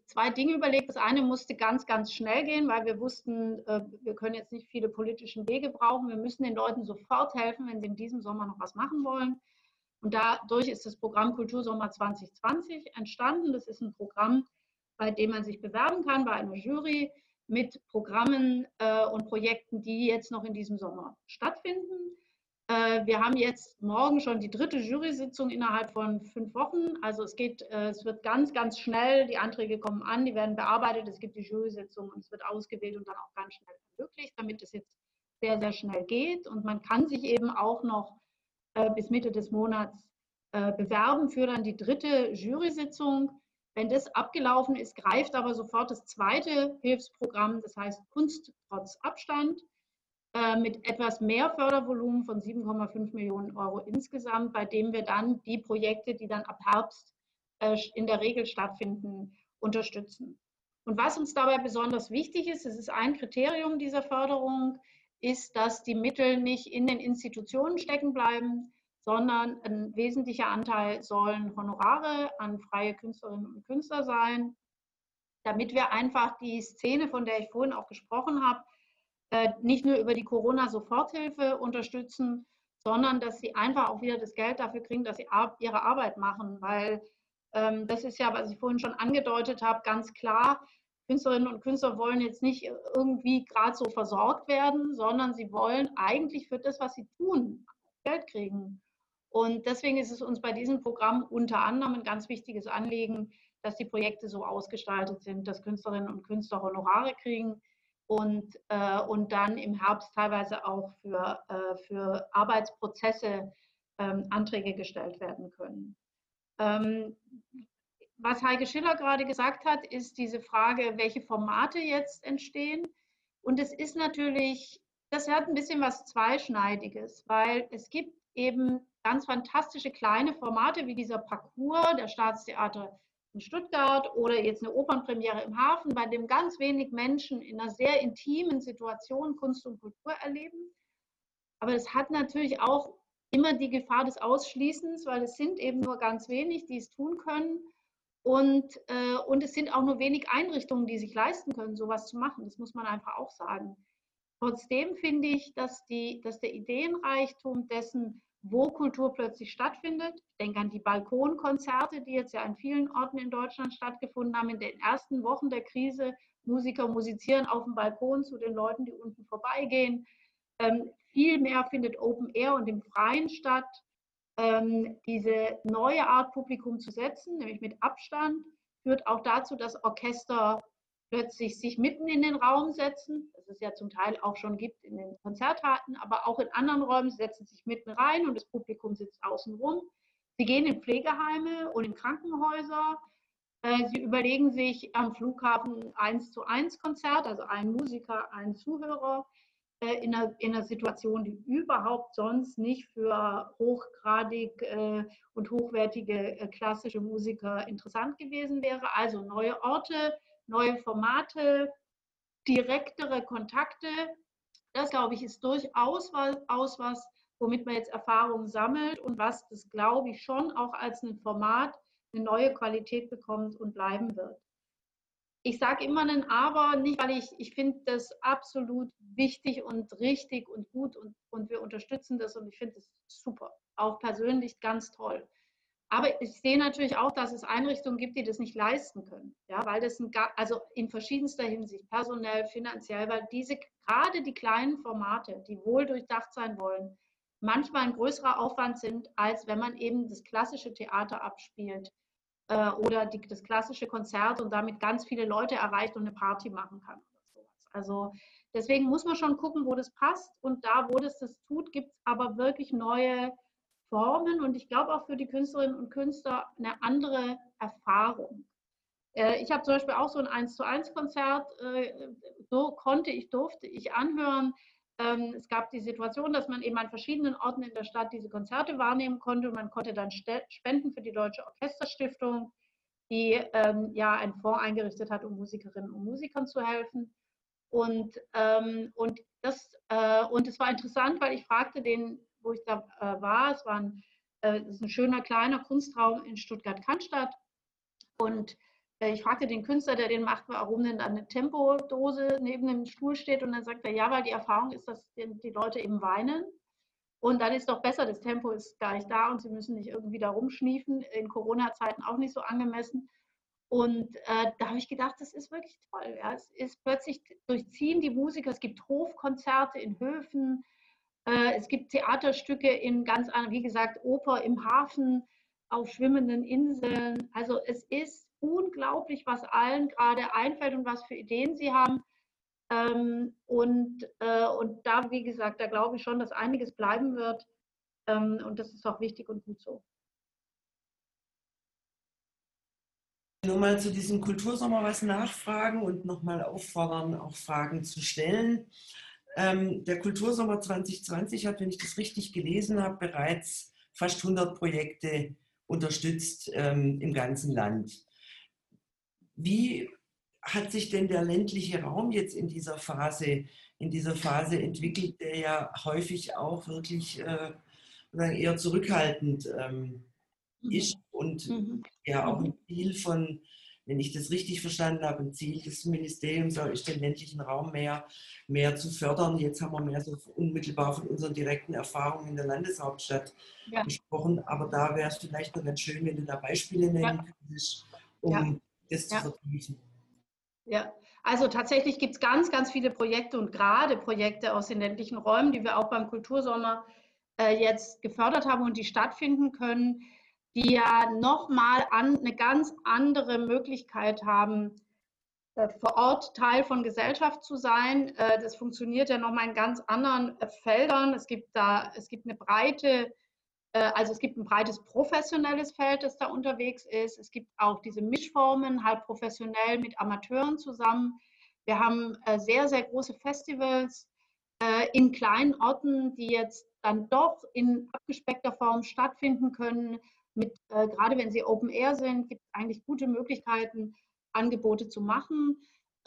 zwei Dinge überlegt. Das eine musste ganz, ganz schnell gehen, weil wir wussten, äh, wir können jetzt nicht viele politische Wege brauchen. Wir müssen den Leuten sofort helfen, wenn sie in diesem Sommer noch was machen wollen. Und dadurch ist das Programm Kultursommer 2020 entstanden. Das ist ein Programm, bei dem man sich bewerben kann bei einer Jury mit Programmen äh, und Projekten, die jetzt noch in diesem Sommer stattfinden. Äh, wir haben jetzt morgen schon die dritte Jury-Sitzung innerhalb von fünf Wochen. Also es geht, äh, es wird ganz, ganz schnell. Die Anträge kommen an, die werden bearbeitet. Es gibt die Jury-Sitzung und es wird ausgewählt und dann auch ganz schnell ermöglicht, damit es jetzt sehr, sehr schnell geht. Und man kann sich eben auch noch äh, bis Mitte des Monats äh, bewerben für dann die dritte Jury-Sitzung. Wenn das abgelaufen ist, greift aber sofort das zweite Hilfsprogramm, das heißt Kunst trotz Abstand, äh, mit etwas mehr Fördervolumen von 7,5 Millionen Euro insgesamt, bei dem wir dann die Projekte, die dann ab Herbst in der Regel stattfinden, unterstützen. Und was uns dabei besonders wichtig ist, es ist ein Kriterium dieser Förderung, ist, dass die Mittel nicht in den Institutionen stecken bleiben, sondern ein wesentlicher Anteil sollen Honorare an freie Künstlerinnen und Künstler sein, damit wir einfach die Szene, von der ich vorhin auch gesprochen habe, äh, nicht nur über die Corona-Soforthilfe unterstützen, sondern dass sie einfach auch wieder das Geld dafür kriegen, dass sie ihre Arbeit machen, weil ähm, das ist ja, was ich vorhin schon angedeutet habe, ganz klar, Künstlerinnen und Künstler wollen jetzt nicht irgendwie gerade so versorgt werden, sondern sie wollen eigentlich für das, was sie tun, Geld kriegen. Und deswegen ist es uns bei diesem Programm unter anderem ein ganz wichtiges Anliegen, dass die Projekte so ausgestaltet sind, dass Künstlerinnen und Künstler Honorare kriegen und, äh, und dann im Herbst teilweise auch für, äh, für Arbeitsprozesse ähm, Anträge gestellt werden können. Ähm, was Heike Schiller gerade gesagt hat, ist diese Frage, welche Formate jetzt entstehen. Und es ist natürlich, das hat ein bisschen was Zweischneidiges, weil es gibt eben ganz fantastische kleine Formate wie dieser Parcours der Staatstheater in Stuttgart oder jetzt eine Opernpremiere im Hafen, bei dem ganz wenig Menschen in einer sehr intimen Situation Kunst und Kultur erleben. Aber es hat natürlich auch immer die Gefahr des Ausschließens, weil es sind eben nur ganz wenig, die es tun können. Und, äh, und es sind auch nur wenig Einrichtungen, die sich leisten können, sowas zu machen. Das muss man einfach auch sagen. Trotzdem finde ich, dass, die, dass der Ideenreichtum dessen, wo Kultur plötzlich stattfindet. Ich denke an die Balkonkonzerte, die jetzt ja an vielen Orten in Deutschland stattgefunden haben. In den ersten Wochen der Krise Musiker musizieren auf dem Balkon zu den Leuten, die unten vorbeigehen. Ähm, viel mehr findet Open Air und im Freien statt. Ähm, diese neue Art Publikum zu setzen, nämlich mit Abstand, führt auch dazu, dass Orchester plötzlich sich mitten in den Raum setzen, das es ja zum Teil auch schon gibt in den Konzerthallen, aber auch in anderen Räumen, setzen sich mitten rein und das Publikum sitzt außen rum. Sie gehen in Pflegeheime und in Krankenhäuser. Äh, sie überlegen sich am Flughafen eins zu eins Konzert, also ein Musiker, ein Zuhörer, äh, in einer, in einer Situation, die überhaupt sonst nicht für hochgradig äh, und hochwertige klassische Musiker interessant gewesen wäre. Also neue Orte, neue Formate, direktere Kontakte. Das, glaube ich, ist durchaus was, was, womit man jetzt Erfahrungen sammelt und was das, glaube ich, schon auch als ein Format eine neue Qualität bekommt und bleiben wird. Ich sage immer ein Aber, nicht weil ich, ich finde das absolut wichtig und richtig und gut und, und wir unterstützen das und ich finde es super, auch persönlich ganz toll. Aber ich sehe natürlich auch, dass es Einrichtungen gibt, die das nicht leisten können. Ja, weil das ein, also in verschiedenster Hinsicht, personell, finanziell, weil diese, gerade die kleinen Formate, die wohl durchdacht sein wollen, manchmal ein größerer Aufwand sind, als wenn man eben das klassische Theater abspielt äh, oder die, das klassische Konzert und damit ganz viele Leute erreicht und eine Party machen kann. Also deswegen muss man schon gucken, wo das passt. Und da, wo das das tut, gibt es aber wirklich neue Formen und ich glaube auch für die Künstlerinnen und Künstler eine andere Erfahrung. Äh, ich habe zum Beispiel auch so ein 1 zu 1 Konzert, äh, so konnte ich, durfte ich anhören. Ähm, es gab die Situation, dass man eben an verschiedenen Orten in der Stadt diese Konzerte wahrnehmen konnte und man konnte dann spenden für die Deutsche Orchesterstiftung, die ähm, ja einen Fonds eingerichtet hat, um Musikerinnen und Musikern zu helfen. Und, ähm, und, das, äh, und es war interessant, weil ich fragte den wo ich da äh, war. Es war ein, äh, ist ein schöner kleiner Kunstraum in Stuttgart-Cannstatt. Und ich fragte den Künstler, der den macht, warum denn da eine Tempodose neben dem Stuhl steht. Und dann sagt er, ja, weil die Erfahrung ist, dass die, Leute eben weinen. Und dann ist doch besser, das Tempo ist gar nicht da und sie müssen nicht irgendwie da rumschniefen. In Corona-Zeiten auch nicht so angemessen. Und äh, da habe ich gedacht, das ist wirklich toll. Ja. Es ist plötzlich durchziehen die Musiker. Es gibt Hofkonzerte in Höfen, äh, es gibt Theaterstücke in ganz anderen, wie gesagt, Oper im Hafen, auf schwimmenden Inseln. Also es ist unglaublich, was allen gerade einfällt und was für Ideen sie haben. Ähm, und, äh, und da, wie gesagt, da glaube ich schon, dass einiges bleiben wird. Ähm, und das ist auch wichtig und gut so. Nur mal zu diesem Kultursommer was nachfragen und nochmal auffordern, auch Fragen zu stellen. Ähm, der Kultursommer 2020 hat, wenn ich das richtig gelesen habe, bereits fast 100 Projekte unterstützt ähm, im ganzen Land. Wie hat sich denn der ländliche Raum jetzt in dieser Phase, in dieser Phase entwickelt, der ja häufig auch wirklich äh, eher zurückhaltend ähm, mhm. ist und mhm. ja auch ein Ziel von wenn ich das richtig verstanden habe, ein Ziel des Ministeriums ist, den ländlichen Raum mehr, mehr zu fördern. Jetzt haben wir mehr so unmittelbar von unseren direkten Erfahrungen in der Landeshauptstadt ja. gesprochen, aber da wäre es vielleicht noch ganz schön, wenn du da Beispiele nennen ja. könntest, um ja. Das zu vertiefen. Ja, also tatsächlich gibt es ganz, ganz viele Projekte und gerade Projekte aus den ländlichen Räumen, die wir auch beim Kultursommer äh, jetzt gefördert haben und die stattfinden können die ja nochmal an, eine ganz andere Möglichkeit haben, äh, vor Ort Teil von Gesellschaft zu sein. Äh, das funktioniert ja nochmal in ganz anderen äh, Feldern. Es gibt da, es gibt eine breite, also es gibt ein breites professionelles Feld, das da unterwegs ist. Es gibt auch diese Mischformen, halb professionell mit Amateuren zusammen. Wir haben sehr, sehr große Festivals in kleinen Orten, die jetzt dann doch in abgespeckter Form stattfinden können mit, äh, gerade wenn sie Open Air sind, gibt es eigentlich gute Möglichkeiten, Angebote zu machen.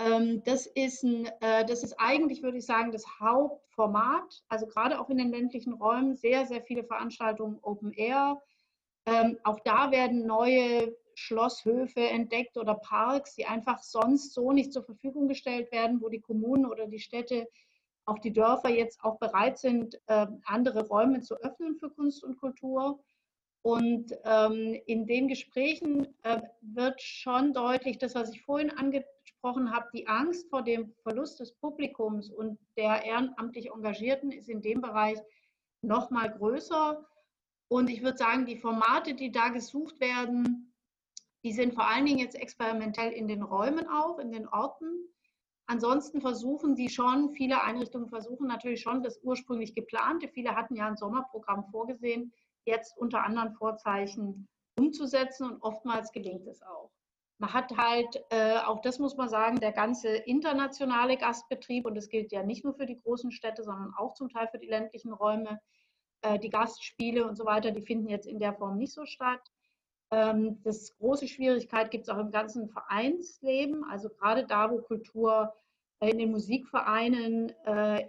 Ähm, das, ist ein, äh, das ist eigentlich, würde ich sagen, das Hauptformat. Also gerade auch in den ländlichen Räumen sehr, sehr viele Veranstaltungen Open Air. Ähm, auch da werden neue Schlosshöfe entdeckt oder Parks, die einfach sonst so nicht zur Verfügung gestellt werden, wo die Kommunen oder die Städte auch die Dörfer jetzt auch bereit sind, äh, andere Räume zu öffnen für Kunst und Kultur. Und ähm, in den Gesprächen äh, wird schon deutlich, das, was ich vorhin angesprochen habe, die Angst vor dem Verlust des Publikums und der ehrenamtlich Engagierten ist in dem Bereich noch mal größer. Und ich würde sagen, die Formate, die da gesucht werden, die sind vor allen Dingen jetzt experimentell in den Räumen auch, in den Orten. Ansonsten versuchen die schon, viele Einrichtungen versuchen natürlich schon das ursprünglich geplante. Viele hatten ja ein Sommerprogramm vorgesehen, jetzt unter anderen Vorzeichen umzusetzen und oftmals gelingt es auch. Man hat halt, äh, auch das muss man sagen, der ganze internationale Gastbetrieb, und das gilt ja nicht nur für die großen Städte, sondern auch zum Teil für die ländlichen Räume, äh, die Gastspiele und so weiter, die finden jetzt in der Form nicht so statt. Ähm, das große Schwierigkeit gibt es auch im ganzen Vereinsleben, also gerade da, wo Kultur in den Musikvereinen äh,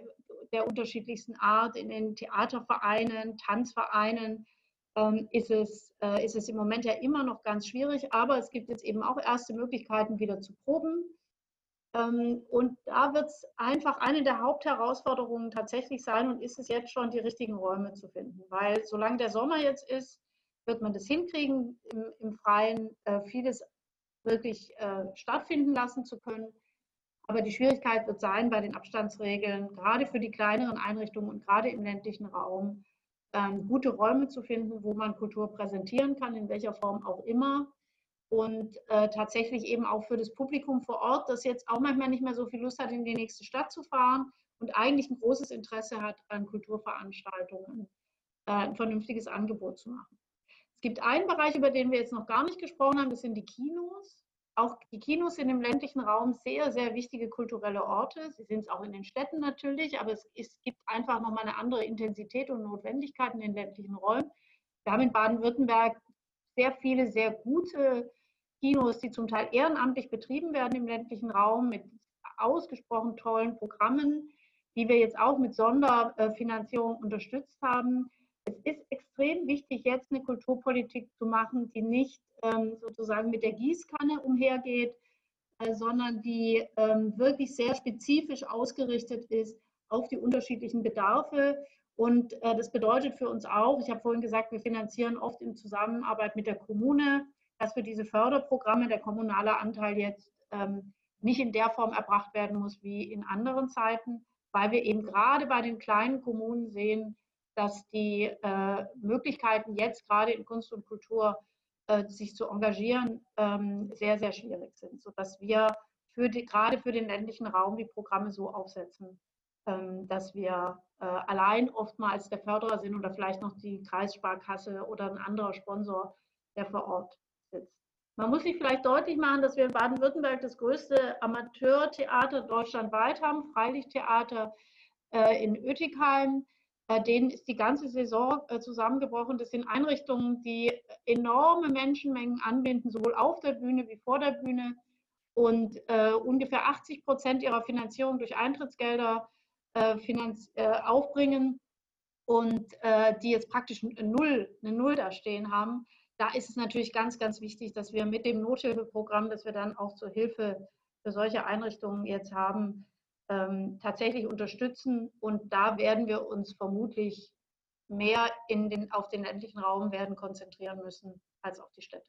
der unterschiedlichsten Art, in den Theatervereinen, Tanzvereinen, ist, es, äh, ist es im Moment ja immer noch ganz schwierig, aber es gibt jetzt eben auch erste Möglichkeiten, wieder zu proben. Ähm, und da wird es einfach eine der Hauptherausforderungen tatsächlich sein und ist es jetzt schon, die richtigen Räume zu finden. Weil solange der Sommer jetzt ist, wird man das hinkriegen, im, im Freien äh, vieles wirklich äh, stattfinden lassen zu können. Aber die Schwierigkeit wird sein, bei den Abstandsregeln, gerade für die kleineren Einrichtungen und gerade im ländlichen Raum, ähm, gute Räume zu finden, wo man Kultur präsentieren kann, in welcher Form auch immer. Und äh, tatsächlich eben auch für das Publikum vor Ort, das jetzt auch manchmal nicht mehr so viel Lust hat, in die nächste Stadt zu fahren und eigentlich ein großes Interesse hat an Kulturveranstaltungen, äh, ein vernünftiges Angebot zu machen. Es gibt einen Bereich, über den wir jetzt noch gar nicht gesprochen haben, das sind die Kinos auch die Kinos sind im ländlichen Raum sehr, sehr wichtige kulturelle Orte. Sie sind es auch in den Städten natürlich, aber es, es gibt einfach nochmal eine andere Intensität und Notwendigkeit in den ländlichen Räumen. Wir haben in Baden-Württemberg sehr viele, sehr gute Kinos, die zum Teil ehrenamtlich betrieben werden im ländlichen Raum mit ausgesprochen tollen Programmen, die wir jetzt auch mit Sonderfinanzierung unterstützt haben. Es ist extrem wichtig, jetzt eine Kulturpolitik zu machen, die nicht sozusagen mit der Gießkanne umhergeht, äh, sondern die ähm, wirklich sehr spezifisch ausgerichtet ist auf die unterschiedlichen Bedarfe. Und äh, das bedeutet für uns auch, ich habe vorhin gesagt, wir finanzieren oft in Zusammenarbeit mit der Kommune, dass für diese Förderprogramme der kommunale Anteil jetzt ähm, nicht in der Form erbracht werden muss wie in anderen Zeiten, weil wir eben gerade bei den kleinen Kommunen sehen, dass die äh, Möglichkeiten jetzt gerade in Kunst und Kultur äh, sich zu engagieren ähm, sehr, sehr schwierig sind, sodass wir für die, gerade für den ländlichen Raum die Programme so aufsetzen, ähm, dass wir äh, allein oftmals der Förderer sind oder vielleicht noch die Kreissparkasse oder ein anderer Sponsor, der vor Ort sitzt. Man muss sich vielleicht deutlich machen, dass wir in Baden-Württemberg das größte Amateurtheater deutschlandweit haben, Freilichttheater äh, in Oetikheim. Denen ist die ganze Saison äh, zusammengebrochen. Das sind Einrichtungen, die enorme Menschenmengen anbinden, sowohl auf der Bühne wie vor der Bühne und äh, ungefähr 80 Prozent ihrer Finanzierung durch Eintrittsgelder äh, finanz äh, aufbringen und äh, die jetzt praktisch eine Null, eine Null da stehen haben. Da ist es natürlich ganz, ganz wichtig, dass wir mit dem Nothilfeprogramm, das wir dann auch zur Hilfe für solche Einrichtungen jetzt haben, ähm, tatsächlich unterstützen. Und da werden wir uns vermutlich mehr in den, auf den ländlichen Raum werden konzentrieren müssen als auf die Städte.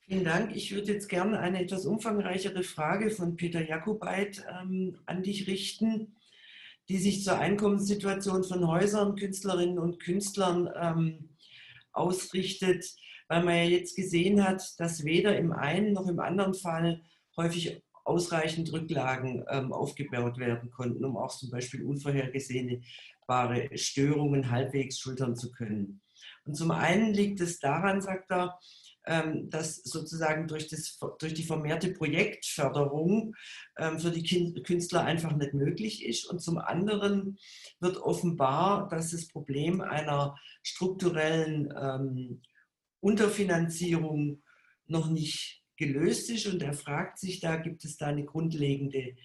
Vielen Dank. Ich würde jetzt gerne eine etwas umfangreichere Frage von Peter Jakobait ähm, an dich richten, die sich zur Einkommenssituation von Häusern, Künstlerinnen und Künstlern ähm, ausrichtet, weil man ja jetzt gesehen hat, dass weder im einen noch im anderen Fall häufig ausreichend Rücklagen ähm, aufgebaut werden konnten, um auch zum Beispiel unvorhergesehene Störungen halbwegs schultern zu können. Und zum einen liegt es daran, sagt er, ähm, dass sozusagen durch, das, durch die vermehrte Projektförderung ähm, für die Künstler einfach nicht möglich ist. Und zum anderen wird offenbar, dass das Problem einer strukturellen ähm, Unterfinanzierung noch nicht gelöst ist und er fragt sich, da gibt es da eine grundlegende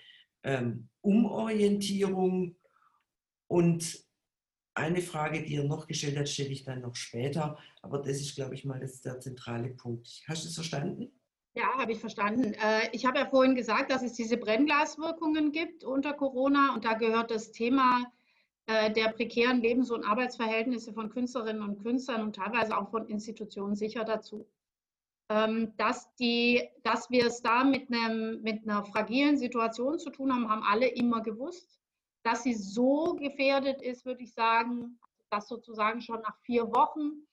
ähm, Umorientierung und eine Frage, die er noch gestellt hat, stelle ich dann noch später, aber das ist, glaube ich, mal das der zentrale Punkt. Hast du es verstanden? Ja, habe ich verstanden. Äh, ich habe ja vorhin gesagt, dass es diese Brennglaswirkungen gibt unter Corona und da gehört das Thema äh, der prekären Lebens- und Arbeitsverhältnisse von Künstlerinnen und Künstlern und teilweise auch von Institutionen sicher dazu. Ähm, dass, die, dass wir es da mit, einem, mit einer fragilen Situation zu tun haben, haben alle immer gewusst. Dass sie so gefährdet ist, würde ich sagen, dass sozusagen schon nach vier Wochen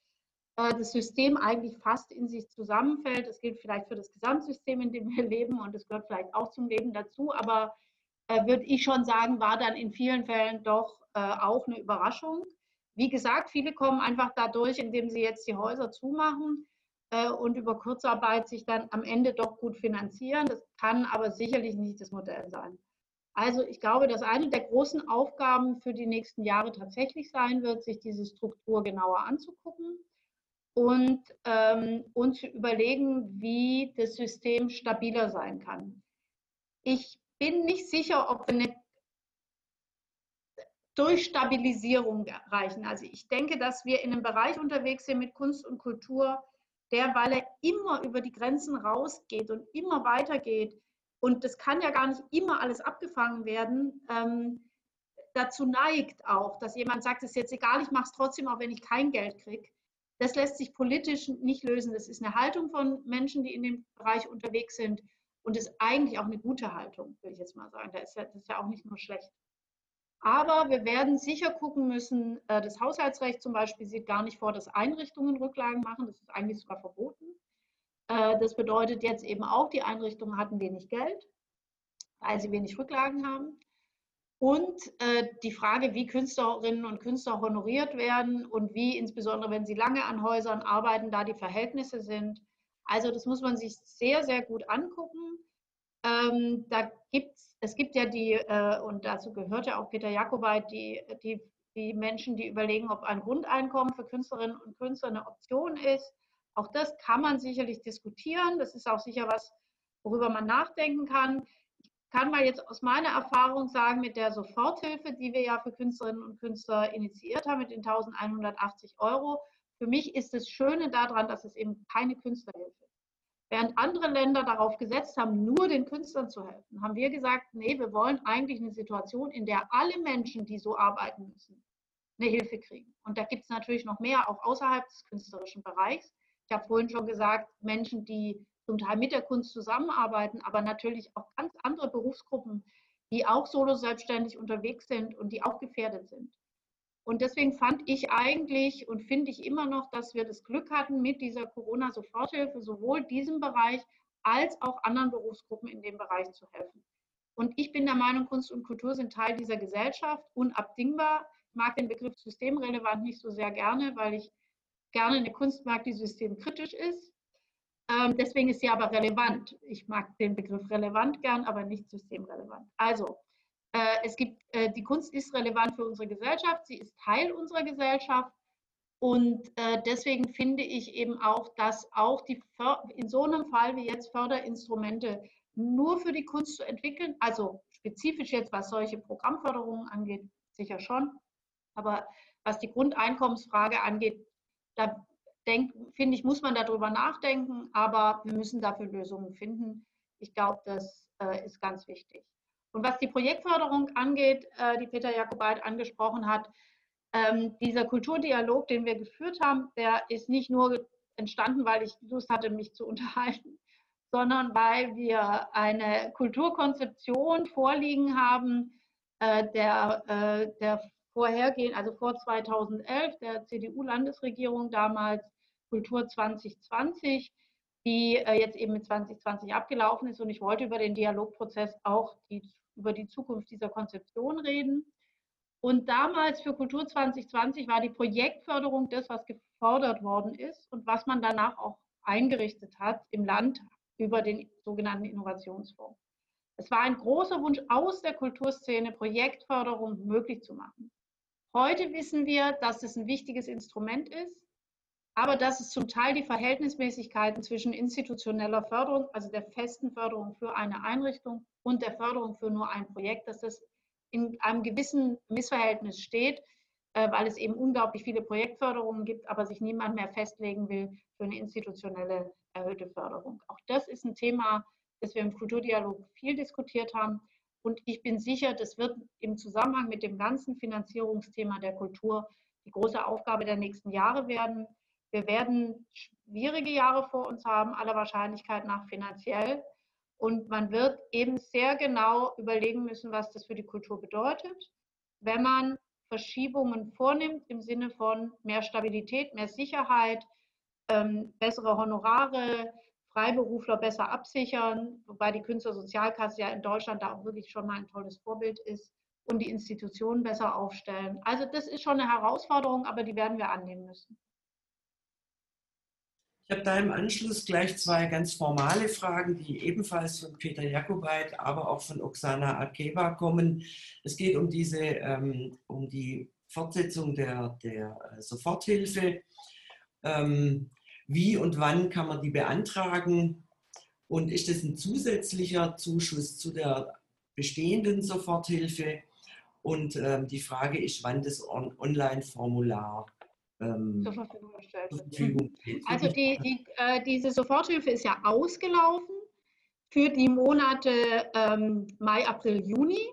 äh, das System eigentlich fast in sich zusammenfällt. Es gilt vielleicht für das Gesamtsystem, in dem wir leben und es gehört vielleicht auch zum Leben dazu, aber äh, würde ich schon sagen, war dann in vielen Fällen doch äh, auch eine Überraschung. Wie gesagt, viele kommen einfach dadurch, indem sie jetzt die Häuser zumachen äh, und über Kurzarbeit sich dann am Ende doch gut finanzieren. Das kann aber sicherlich nicht das Modell sein. Also ich glaube, dass eine der großen Aufgaben für die nächsten Jahre tatsächlich sein wird, sich diese Struktur genauer anzugucken und, ähm, zu überlegen, wie das System stabiler sein kann. Ich bin nicht sicher, ob wir eine Durchstabilisierung erreichen. Also ich denke, dass wir in einem Bereich unterwegs sind mit Kunst und Kultur, der, weil er immer über die Grenzen rausgeht und immer weitergeht, und das kann ja gar nicht immer alles abgefangen werden, ähm, dazu neigt auch, dass jemand sagt, es ist jetzt egal, ich mache es trotzdem, auch wenn ich kein Geld kriege. Das lässt sich politisch nicht lösen. Das ist eine Haltung von Menschen, die in dem Bereich unterwegs sind und ist eigentlich auch eine gute Haltung, würde ich jetzt mal sagen. Das ist ja, das ist ja auch nicht nur schlecht. Aber wir werden sicher gucken müssen, äh, das Haushaltsrecht zum Beispiel sieht gar nicht vor, dass Einrichtungen Rücklagen machen. Das ist eigentlich sogar verboten. Äh, das bedeutet jetzt eben auch, die Einrichtungen hatten wenig Geld, weil sie wenig Rücklagen haben. Und äh, die Frage, wie Künstlerinnen und Künstler honoriert werden und wie, insbesondere wenn sie lange an Häusern arbeiten, da die Verhältnisse sind. Also das muss man sich sehr, sehr gut angucken. Ähm, da gibt's, es gibt ja die, äh, und dazu gehört ja auch Peter Jakobait, die, die, die Menschen, die überlegen, ob ein Grundeinkommen für Künstlerinnen und Künstler eine Option ist. Auch das kann man sicherlich diskutieren. Das ist auch sicher was, worüber man nachdenken kann kann mal jetzt aus meiner Erfahrung sagen, mit der Soforthilfe, die wir ja für Künstlerinnen und Künstler initiiert haben, mit den 1180 Euro, für mich ist das Schöne daran, dass es eben keine Künstlerhilfe. Während andere Länder darauf gesetzt haben, nur den Künstlern zu helfen, haben wir gesagt, nee, wir wollen eigentlich eine Situation, in der alle Menschen, die so arbeiten müssen, eine Hilfe kriegen. Und da gibt es natürlich noch mehr, auch außerhalb des künstlerischen Bereichs. Ich habe vorhin schon gesagt, Menschen, die zum Teil mit der Kunst zusammenarbeiten, aber natürlich auch ganz andere Berufsgruppen, die auch solo selbstständig unterwegs sind und die auch gefährdet sind. Und deswegen fand ich eigentlich und finde ich immer noch, dass wir das Glück hatten, mit dieser Corona-Soforthilfe sowohl diesem Bereich als auch anderen Berufsgruppen in dem Bereich zu helfen. Und ich bin der Meinung, Kunst und Kultur sind Teil dieser Gesellschaft, unabdingbar. Ich mag den Begriff systemrelevant nicht so sehr gerne, weil ich gerne eine Kunst mag, die systemkritisch ist. Ähm, deswegen ist sie aber relevant. Ich mag den Begriff relevant gern, aber nicht systemrelevant. Also, es gibt, äh, die Kunst ist relevant für unsere Gesellschaft, sie ist Teil unserer Gesellschaft. Und äh, deswegen finde ich eben auch, dass auch die in so einem Fall wie jetzt Förderinstrumente nur für die Kunst zu entwickeln, also spezifisch jetzt was solche Programmförderungen angeht, sicher schon, aber was die Grundeinkommensfrage angeht, da finde ich, muss man darüber nachdenken, aber wir müssen dafür Lösungen finden. Ich glaube, das äh, ist ganz wichtig. Und was die Projektförderung angeht, äh, die Peter Jakobait angesprochen hat, ähm, dieser Kulturdialog, den wir geführt haben, der ist nicht nur entstanden, weil ich Lust hatte, mich zu [laughs] unterhalten, sondern weil wir eine Kulturkonzeption vorliegen haben, äh, der, äh, der vorhergehend, also vor 2011, der CDU-Landesregierung damals, Kultur 2020, die äh, jetzt eben mit 2020 abgelaufen ist. Und ich wollte über den Dialogprozess auch die, über die Zukunft dieser Konzeption reden. Und damals für Kultur 2020 war die Projektförderung das, was gefordert worden ist und was man danach auch eingerichtet hat im Land über den sogenannten Innovationsfonds. Es war ein großer Wunsch aus der Kulturszene, Projektförderung möglich zu machen. Heute wissen wir, dass es ein wichtiges Instrument ist, aber dass es zum Teil die Verhältnismäßigkeiten zwischen institutioneller Förderung, also der festen Förderung für eine Einrichtung und der Förderung für nur ein Projekt, dass das in einem gewissen Missverhältnis steht. äh, weil es eben unglaublich viele Projektförderungen gibt, aber sich niemand mehr festlegen will für eine institutionelle erhöhte Förderung. Auch das ist ein Thema, das wir im Kulturdialog viel diskutiert haben. Und ich bin sicher, das wird im Zusammenhang mit dem ganzen Finanzierungsthema der Kultur die große Aufgabe der nächsten Jahre werden. Wir werden schwierige Jahre vor uns haben, aller Wahrscheinlichkeit nach finanziell. Und man wird eben sehr genau überlegen müssen, was das für die Kultur bedeutet, wenn man Verschiebungen vornimmt im Sinne von mehr Stabilität, mehr Sicherheit, ähm, bessere Honorare, Freiberufler besser absichern, wobei die Künstlersozialkasse ja in Deutschland da auch wirklich schon mal ein tolles Vorbild ist und die Institutionen besser aufstellen. Also das ist schon eine Herausforderung, aber die werden wir annehmen müssen. Ich habe da im Anschluss gleich zwei ganz formale Fragen, die ebenfalls von Peter Jakobait, aber auch von Oksana Akeva kommen. Es geht um, diese, ähm, um die Fortsetzung der, der äh, Soforthilfe. Ähm, wie und wann kann man die beantragen? Und ist das ein zusätzlicher Zuschuss zu der bestehenden Soforthilfe? Und ähm, die Frage ist, wann das On Online-Formular ähm, zur Verfügung gestellt wird. Also die, die, äh, diese Soforthilfe ist ja ausgelaufen für die Monate ähm, Mai, April, Juni,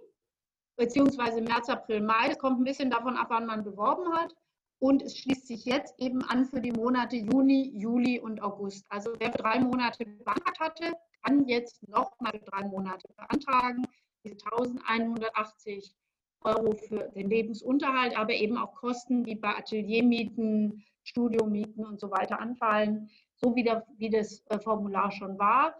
beziehungsweise März, April, Mai. Das kommt ein bisschen davon ab, wann man beworben hat. Und es schließt sich jetzt eben an für die Monate Juni, Juli und August. Also wer drei Monate beantragt hatte, kann jetzt nochmal drei Monate beantragen. Diese 1180 Euro für den Lebensunterhalt, aber eben auch Kosten, die bei Ateliermieten, Studiomieten und so weiter anfallen, so wie, der, wie das äh, Formular schon war.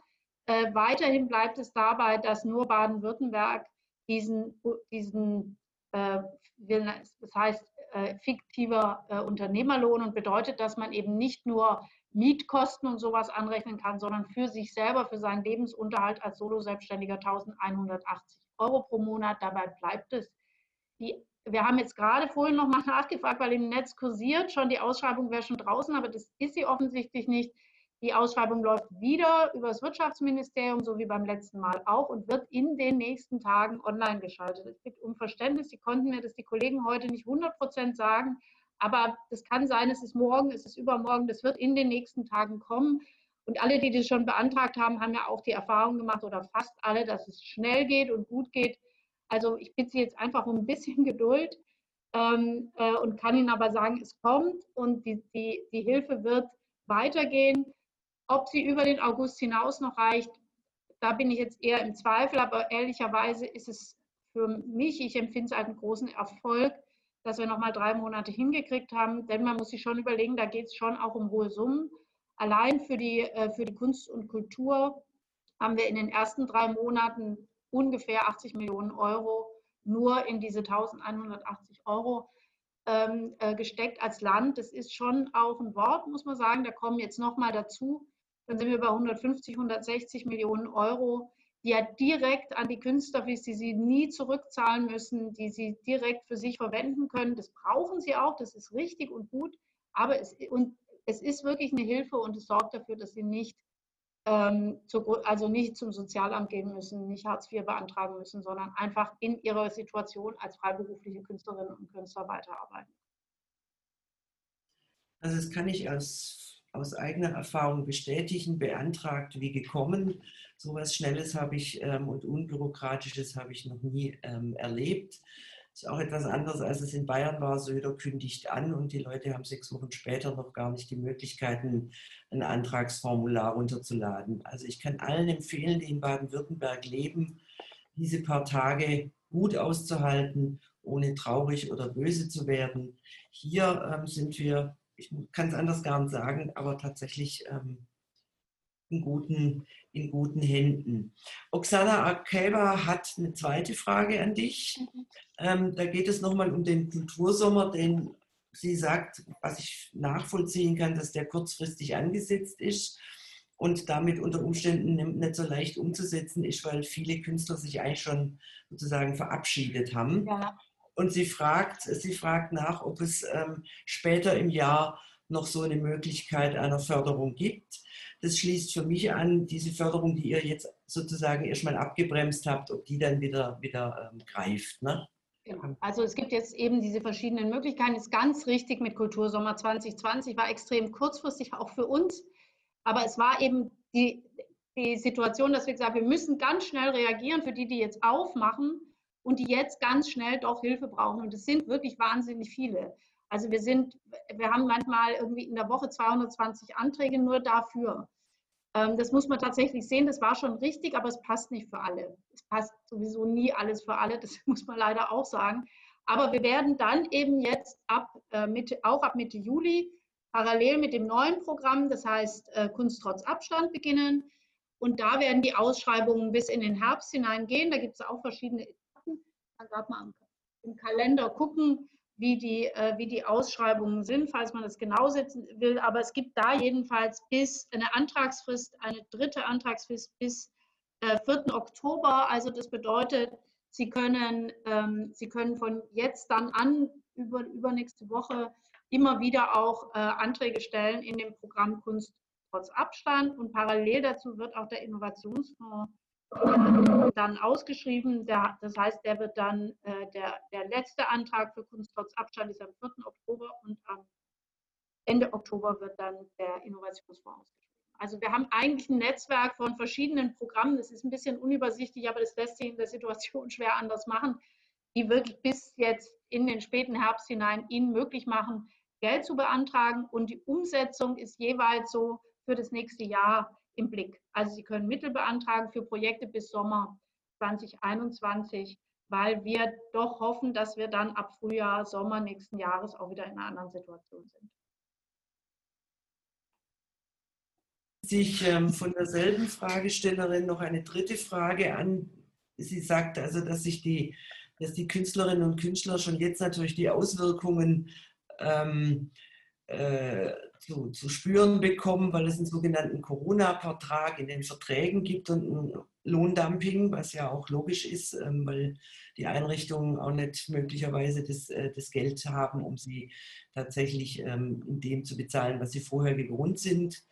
Äh, weiterhin bleibt es dabei, dass nur Baden-Württemberg diesen, diesen äh, das heißt äh, fiktiver äh, Unternehmerlohn und bedeutet, dass man eben nicht nur Mietkosten und sowas anrechnen kann, sondern für sich selber, für seinen Lebensunterhalt als Solo-Selbstständiger 1180 Euro pro Monat. Dabei bleibt es. Die, wir haben jetzt gerade vorhin noch mal nachgefragt, weil im Netz kursiert schon, die Ausschreibung wäre schon draußen, aber das ist sie offensichtlich nicht. Die Ausschreibung läuft wieder über das Wirtschaftsministerium, so wie beim letzten Mal auch, und wird in den nächsten Tagen online geschaltet. Es gibt um Verständnis, Sie konnten mir das die Kollegen heute nicht 100 Prozent sagen, aber es kann sein, es ist morgen, es ist übermorgen, das wird in den nächsten Tagen kommen. Und alle, die das schon beantragt haben, haben ja auch die Erfahrung gemacht, oder fast alle, dass es schnell geht und gut geht. Also ich bitte Sie jetzt einfach um ein bisschen [laughs] Geduld ähm, äh, und kann Ihnen aber sagen, es kommt und die, die, die Hilfe wird weitergehen. Ob sie über den August hinaus noch reicht, da bin ich jetzt eher im Zweifel, aber ehrlicherweise ist es für mich, ich empfinde es als einen großen Erfolg, dass wir nochmal drei Monate hingekriegt haben, denn man muss sich schon überlegen, da geht es schon auch um hohe Summen. Allein für die, äh, für die Kunst und Kultur haben wir in den ersten drei Monaten ungefähr 80 Millionen Euro nur in diese 1180 Euro ähm, äh, gesteckt als Land. Das ist schon auch ein Wort, muss man sagen. Da kommen jetzt nochmal dazu. Dann sind wir bei 150, 160 Millionen Euro, die ja direkt an die Künstler, die sie nie zurückzahlen müssen, die sie direkt für sich verwenden können. Das brauchen sie auch, das ist richtig und gut. Aber es, und es ist wirklich eine Hilfe und es sorgt dafür, dass sie nicht also nicht zum Sozialamt gehen müssen, nicht Hartz IV beantragen müssen, sondern einfach in ihrer Situation als freiberufliche Künstlerinnen und Künstler weiterarbeiten. Also das kann ich aus, aus eigener Erfahrung bestätigen, beantragt wie gekommen. So etwas Schnelles habe ich ähm, und Unbürokratisches habe ich noch nie ähm, erlebt. Ist auch etwas anderes, als es in Bayern war. Söder kündigt an und die Leute haben sechs Wochen später noch gar nicht die Möglichkeiten, ein Antragsformular runterzuladen. Also ich kann allen empfehlen, die in Baden-Württemberg leben, diese paar Tage gut auszuhalten, ohne traurig oder böse zu werden. Hier ähm, sind wir, ich kann es anders gar nicht sagen, aber tatsächlich ähm, in guten, in guten Händen. Oksana Akeva hat eine zweite Frage an dich. Mhm. Ähm, da geht es nochmal um den Kultursommer, den sie sagt, was ich nachvollziehen kann, dass der kurzfristig angesetzt ist und damit unter Umständen nicht so leicht umzusetzen ist, weil viele Künstler sich eigentlich schon sozusagen verabschiedet haben. Ja. Und sie fragt, sie fragt nach, ob es ähm, später im Jahr noch so eine Möglichkeit einer Förderung gibt. Das schließt für mich an, diese Förderung, die ihr jetzt sozusagen erstmal abgebremst habt, ob die dann wieder, wieder ähm, greift. Ne? Genau. Also es gibt jetzt eben diese verschiedenen Möglichkeiten. Ist ganz richtig mit Kultursommer 2020, war extrem kurzfristig auch für uns. Aber es war eben die, die Situation, dass wir gesagt haben, wir müssen ganz schnell reagieren für die, die jetzt aufmachen und die jetzt ganz schnell doch Hilfe brauchen. Und es sind wirklich wahnsinnig viele. Also wir sind, wir haben manchmal irgendwie in der Woche 220 Anträge nur dafür. Ähm, das muss man tatsächlich sehen, das war schon richtig, aber es passt nicht für alle. Passt sowieso nie alles für alle, das [laughs] muss man leider auch sagen. Aber wir werden dann eben jetzt ab äh, Mitte, auch ab Mitte Juli parallel mit dem neuen Programm, das heißt äh, Kunst trotz Abstand beginnen. Und da werden die Ausschreibungen bis in den Herbst hineingehen. Da gibt es auch verschiedene Etappen. Dann darf man im Kalender gucken, wie die, äh, wie die Ausschreibungen sind, falls man das genau setzen will. Aber es gibt da jedenfalls bis eine Antragsfrist, eine dritte Antragsfrist bis äh, 4. Oktober. Also das bedeutet, Sie können, ähm, Sie können von jetzt dann an über übernächste Woche immer wieder auch äh, Anträge stellen in dem Programm Kunst trotz Abstand. Und parallel dazu wird auch der Innovationsfonds dann ausgeschrieben. Der, das heißt, der wird dann, äh, der, der letzte Antrag für Kunst trotz Abstand ist am 4. Oktober und am Ende Oktober wird dann der Innovationsfonds ausgeschrieben. Also wir haben eigentlich ein Netzwerk von verschiedenen Programmen. Das ist ein bisschen unübersichtlich, aber das lässt sich in der Situation schwer anders machen, die wirklich bis jetzt in den späten Herbst hinein Ihnen möglich machen, Geld zu beantragen. Und die Umsetzung ist jeweils so für das nächste Jahr im Blick. Also Sie können Mittel beantragen für Projekte bis Sommer 2021, weil wir doch hoffen, dass wir dann ab Frühjahr, Sommer nächsten Jahres auch wieder in einer anderen Situation sind. Sich ähm, von derselben Fragestellerin noch eine dritte Frage an. Sie sagt also, dass sich die, dass die Künstlerinnen und Künstler schon jetzt natürlich die Auswirkungen ähm, äh, zu, zu spüren bekommen, weil es einen sogenannten Corona-Vertrag in den Verträgen gibt und ein Lohndumping, was ja auch logisch ist, ähm, weil die Einrichtungen auch nicht möglicherweise das, äh, das Geld haben, um sie tatsächlich ähm, in dem zu bezahlen, was sie vorher gewohnt sind.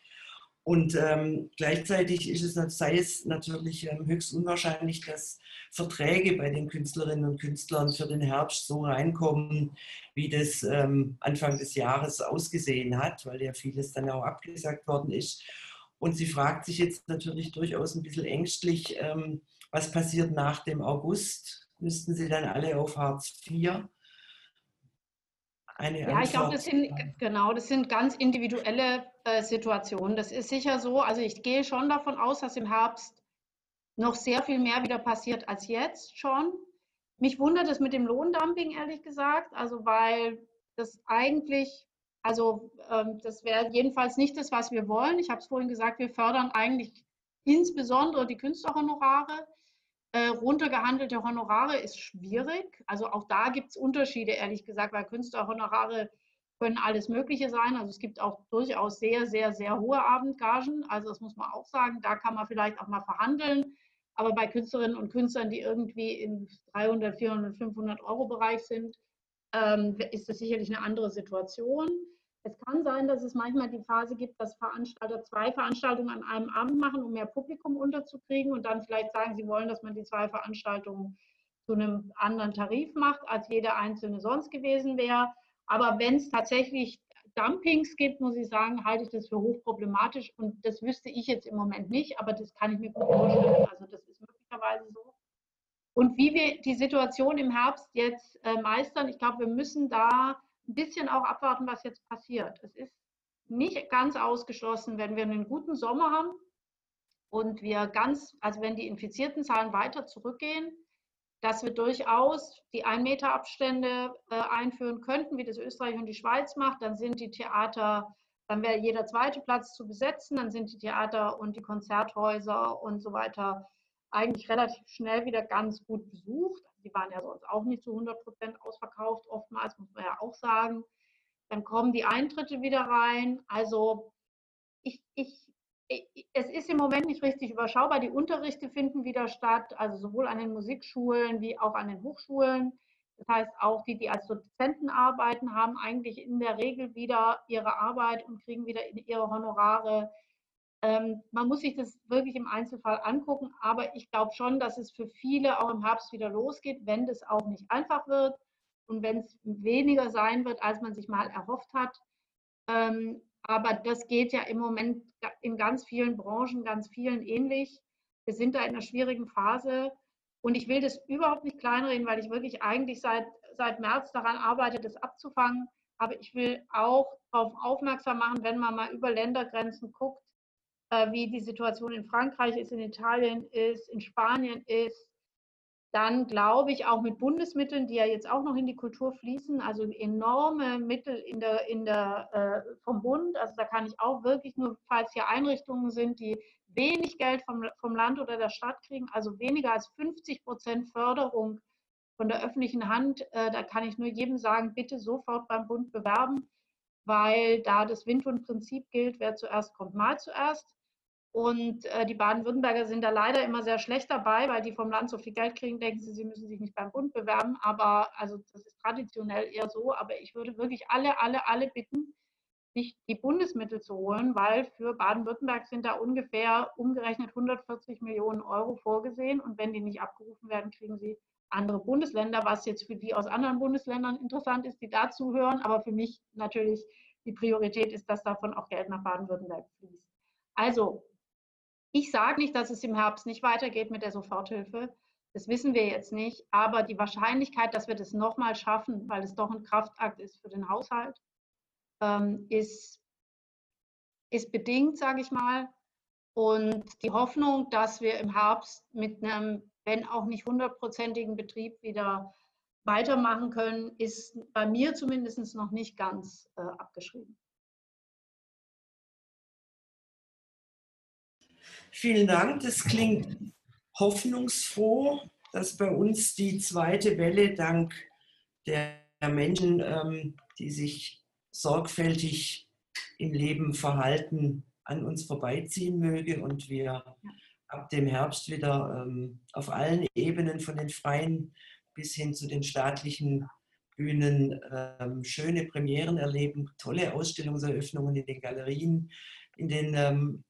Und ähm, gleichzeitig ist es, sei es natürlich ähm, höchst unwahrscheinlich, dass Verträge bei den Künstlerinnen und Künstlern für den Herbst so reinkommen, wie das ähm, Anfang des Jahres ausgesehen hat, weil ja vieles dann auch abgesagt worden ist. Und sie fragt sich jetzt natürlich durchaus ein bisschen ängstlich, ähm, was passiert nach dem August? Müssten sie dann alle auf Hartz IV? Eine ja, ich glaube, das sind genau, das sind ganz individuelle äh, Situationen. Das ist sicher so. Also ich gehe schon davon aus, dass im Herbst noch sehr viel mehr wieder passiert als jetzt schon. Mich wundert es mit dem Lohndumping, ehrlich gesagt, also weil das eigentlich, also ähm, das wäre jedenfalls nicht das, was wir wollen. Ich habe es vorhin gesagt, wir fördern eigentlich insbesondere die Künstlerhonorare. Äh, runtergehandelte Honorare ist schwierig. Also auch da gibt es Unterschiede, ehrlich gesagt, weil Künstlerhonorare können alles Mögliche sein. Also es gibt auch durchaus sehr, sehr, sehr hohe Abendgagen. Also das muss man auch sagen. Da kann man vielleicht auch mal verhandeln. Aber bei Künstlerinnen und Künstlern, die irgendwie im 300, 400, 500 Euro Bereich sind, ähm, ist das sicherlich eine andere Situation. Es kann sein, dass es manchmal die Phase gibt, dass Veranstalter zwei Veranstaltungen an einem Abend machen, um mehr Publikum unterzukriegen und dann vielleicht sagen, sie wollen, dass man die zwei Veranstaltungen zu einem anderen Tarif macht, als jede einzelne sonst gewesen wäre. Aber wenn es tatsächlich Dumpings gibt, muss ich sagen, halte ich das für hochproblematisch und das wüsste ich jetzt im Moment nicht, aber das kann ich mir gut vorstellen. Also das ist möglicherweise so. Und wie wir die Situation im Herbst jetzt äh, meistern, ich glaube, wir müssen da ein bisschen auch abwarten, was jetzt passiert. Es ist nicht ganz ausgeschlossen, wenn wir einen guten Sommer haben und wir ganz, also wenn die infizierten Zahlen weiter zurückgehen, dass wir durchaus die 1 Meter Abstände äh, einführen könnten, wie das Österreich und die Schweiz macht. Dann sind die Theater, dann wäre jeder zweite Platz zu besetzen, dann sind die Theater und die Konzerthäuser und so weiter eigentlich relativ schnell wieder ganz gut besucht. Die waren ja sonst auch nicht zu 100 Prozent ausverkauft, oftmals, muss man ja auch sagen. Dann kommen die Eintritte wieder rein. Also ich, ich, es ist im Moment nicht richtig überschaubar. Die Unterrichte finden wieder statt, also sowohl an den Musikschulen wie auch an den Hochschulen. Das heißt, auch die, die als Dozenten arbeiten, haben eigentlich in der Regel wieder ihre Arbeit und kriegen wieder ihre Honorare. Ähm, man muss sich das wirklich im Einzelfall angucken, aber ich glaube schon, dass es für viele auch im Herbst wieder losgeht, wenn das auch nicht einfach wird und wenn es weniger sein wird, als man sich mal erhofft hat. Ähm, aber das geht ja im Moment in ganz vielen Branchen, ganz vielen ähnlich. Wir sind da in einer schwierigen Phase und ich will das überhaupt nicht kleinreden, weil ich wirklich eigentlich seit, seit März daran arbeite, das abzufangen. Aber ich will auch darauf aufmerksam machen, wenn man mal über Ländergrenzen guckt, äh, wie die Situation in Frankreich ist, in Italien ist, in Spanien ist, dann glaube ich auch mit Bundesmitteln, die ja jetzt auch noch in die Kultur fließen, also enorme Mittel in der, in der, äh, vom Bund. Also da kann ich auch wirklich nur, falls hier Einrichtungen sind, die wenig Geld vom, vom Land oder der Stadt kriegen, also weniger als 50 Prozent Förderung von der öffentlichen Hand, äh, da kann ich nur jedem sagen, bitte sofort beim Bund bewerben, weil da das Windhund-Prinzip gilt, wer zuerst kommt, mal zuerst. Und äh, die Baden-Württemberger sind da leider immer sehr schlecht dabei, weil die vom Land so viel Geld kriegen, denken sie, sie müssen sich nicht beim Bund bewerben. Aber also das ist traditionell eher so. Aber ich würde wirklich alle, alle, alle bitten, sich die Bundesmittel zu holen, weil für Baden-Württemberg sind da ungefähr umgerechnet 140 Millionen Euro vorgesehen. Und wenn die nicht abgerufen werden, kriegen sie andere Bundesländer, was jetzt für die aus anderen Bundesländern interessant ist, die dazuhören. Aber für mich natürlich die Priorität ist, dass davon auch Geld nach Baden-Württemberg fließt. Also ich sage nicht, dass es im Herbst nicht weitergeht mit der Soforthilfe. Das wissen wir jetzt nicht. Aber die Wahrscheinlichkeit, dass wir das nochmal schaffen, weil es doch ein Kraftakt ist für den Haushalt, ähm, ist, ist bedingt, sage ich mal. Und die Hoffnung, dass wir im Herbst mit einem, wenn auch nicht hundertprozentigen Betrieb wieder weitermachen können, ist bei mir zumindest noch nicht ganz äh, abgeschrieben. Vielen Dank. Das klingt hoffnungsfroh, dass bei uns die zweite Welle dank der Menschen, ähm, die sich sorgfältig im Leben verhalten, an uns vorbeiziehen möge und wir ab dem Herbst wieder ähm, auf allen Ebenen von den freien bis hin zu den staatlichen Bühnen ähm, schöne Premieren erleben, tolle Ausstellungseröffnungen in den Galerien, in den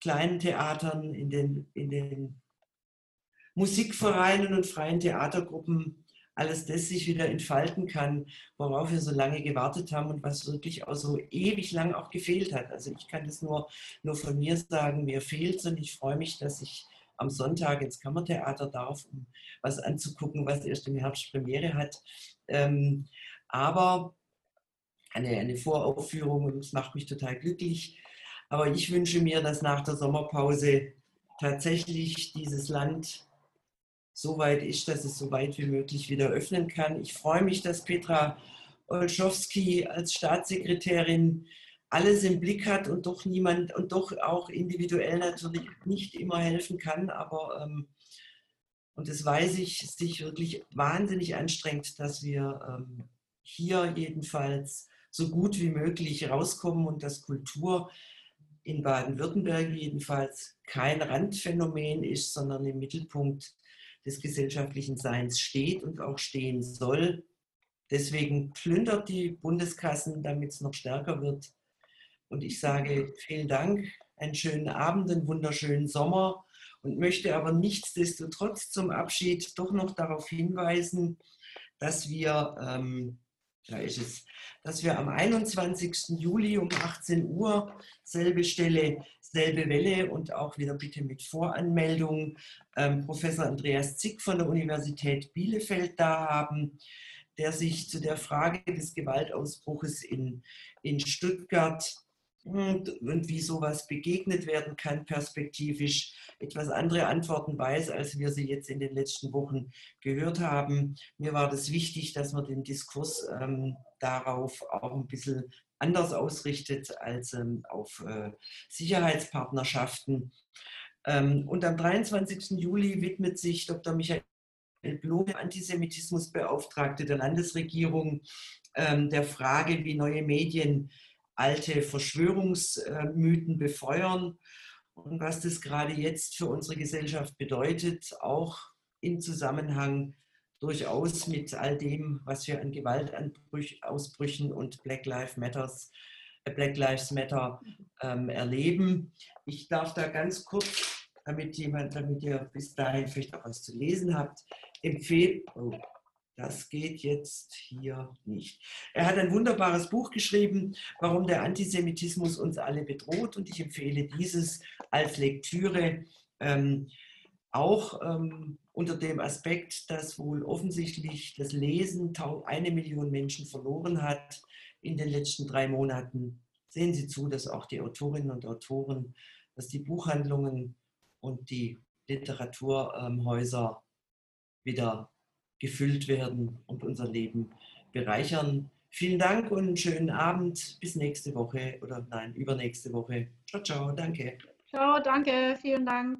kleinen Theatern, in den, in den Musikvereinen und freien Theatergruppen alles das sich wieder entfalten kann, worauf wir so lange gewartet haben und was wirklich auch so ewig lang auch gefehlt hat. Also ich kann das nur, nur von mir sagen, mir fehlt es und ich freue mich, dass ich am Sonntag ins Kammertheater darf, um was anzugucken, was erst im Herbst Premiere hat. Ähm, aber eine, eine Voraufführung und es macht mich total glücklich. Aber ich wünsche mir, dass nach der Sommerpause tatsächlich dieses Land so weit ist, dass es so weit wie möglich wieder öffnen kann. Ich freue mich, dass Petra Olschowski als Staatssekretärin alles im Blick hat und doch niemand und doch auch individuell natürlich nicht immer helfen kann, aber ähm, und das weiß ich, sich wirklich wahnsinnig anstrengt, dass wir ähm, hier jedenfalls so gut wie möglich rauskommen und dass Kultur in Baden-Württemberg jedenfalls kein Randphänomen ist, sondern im Mittelpunkt des gesellschaftlichen Seins steht und auch stehen soll. Deswegen plündert die Bundeskassen, damit es noch stärker wird. Und ich sage vielen Dank, einen schönen Abend, einen wunderschönen Sommer und möchte aber nichtsdestotrotz zum Abschied doch noch darauf hinweisen, dass wir ähm, da ist es, dass wir am 21. Juli um 18 Uhr, selbe Stelle, selbe Welle und auch wieder bitte mit Voranmeldung, ähm, Professor Andreas Zick von der Universität Bielefeld da haben, der sich zu der Frage des Gewaltausbruches in, in Stuttgart und wie sowas begegnet werden kann, perspektivisch etwas andere Antworten weiß, als wir sie jetzt in den letzten Wochen gehört haben. Mir war das wichtig, dass man den Diskurs ähm, darauf auch ein bisschen anders ausrichtet als ähm, auf äh, Sicherheitspartnerschaften. Ähm, und am 23. Juli widmet sich Dr. Michael Blum, Antisemitismusbeauftragte der Landesregierung, ähm, der Frage, wie neue Medien alte Verschwörungsmythen befeuern und was das gerade jetzt für unsere Gesellschaft bedeutet, auch im Zusammenhang durchaus mit all dem, was wir an Gewaltausbrüchen und Black Lives Matters Black Lives Matter ähm, erleben. Ich darf da ganz kurz, damit jemand, damit ihr bis dahin vielleicht auch was zu lesen habt, empfehlen. Oh, das geht jetzt hier nicht. Er hat ein wunderbares Buch geschrieben, warum der Antisemitismus uns alle bedroht. Und ich empfehle dieses als Lektüre ähm, auch ähm, unter dem Aspekt, dass wohl offensichtlich das Lesen eine Million Menschen verloren hat in den letzten drei Monaten. Sehen Sie zu, dass auch die Autorinnen und Autoren, dass die Buchhandlungen und die Literaturhäuser wieder gefüllt werden und unser Leben bereichern. Vielen Dank und einen schönen Abend. Bis nächste Woche oder nein, übernächste Woche. Ciao, ciao, danke. Ciao, danke, vielen Dank.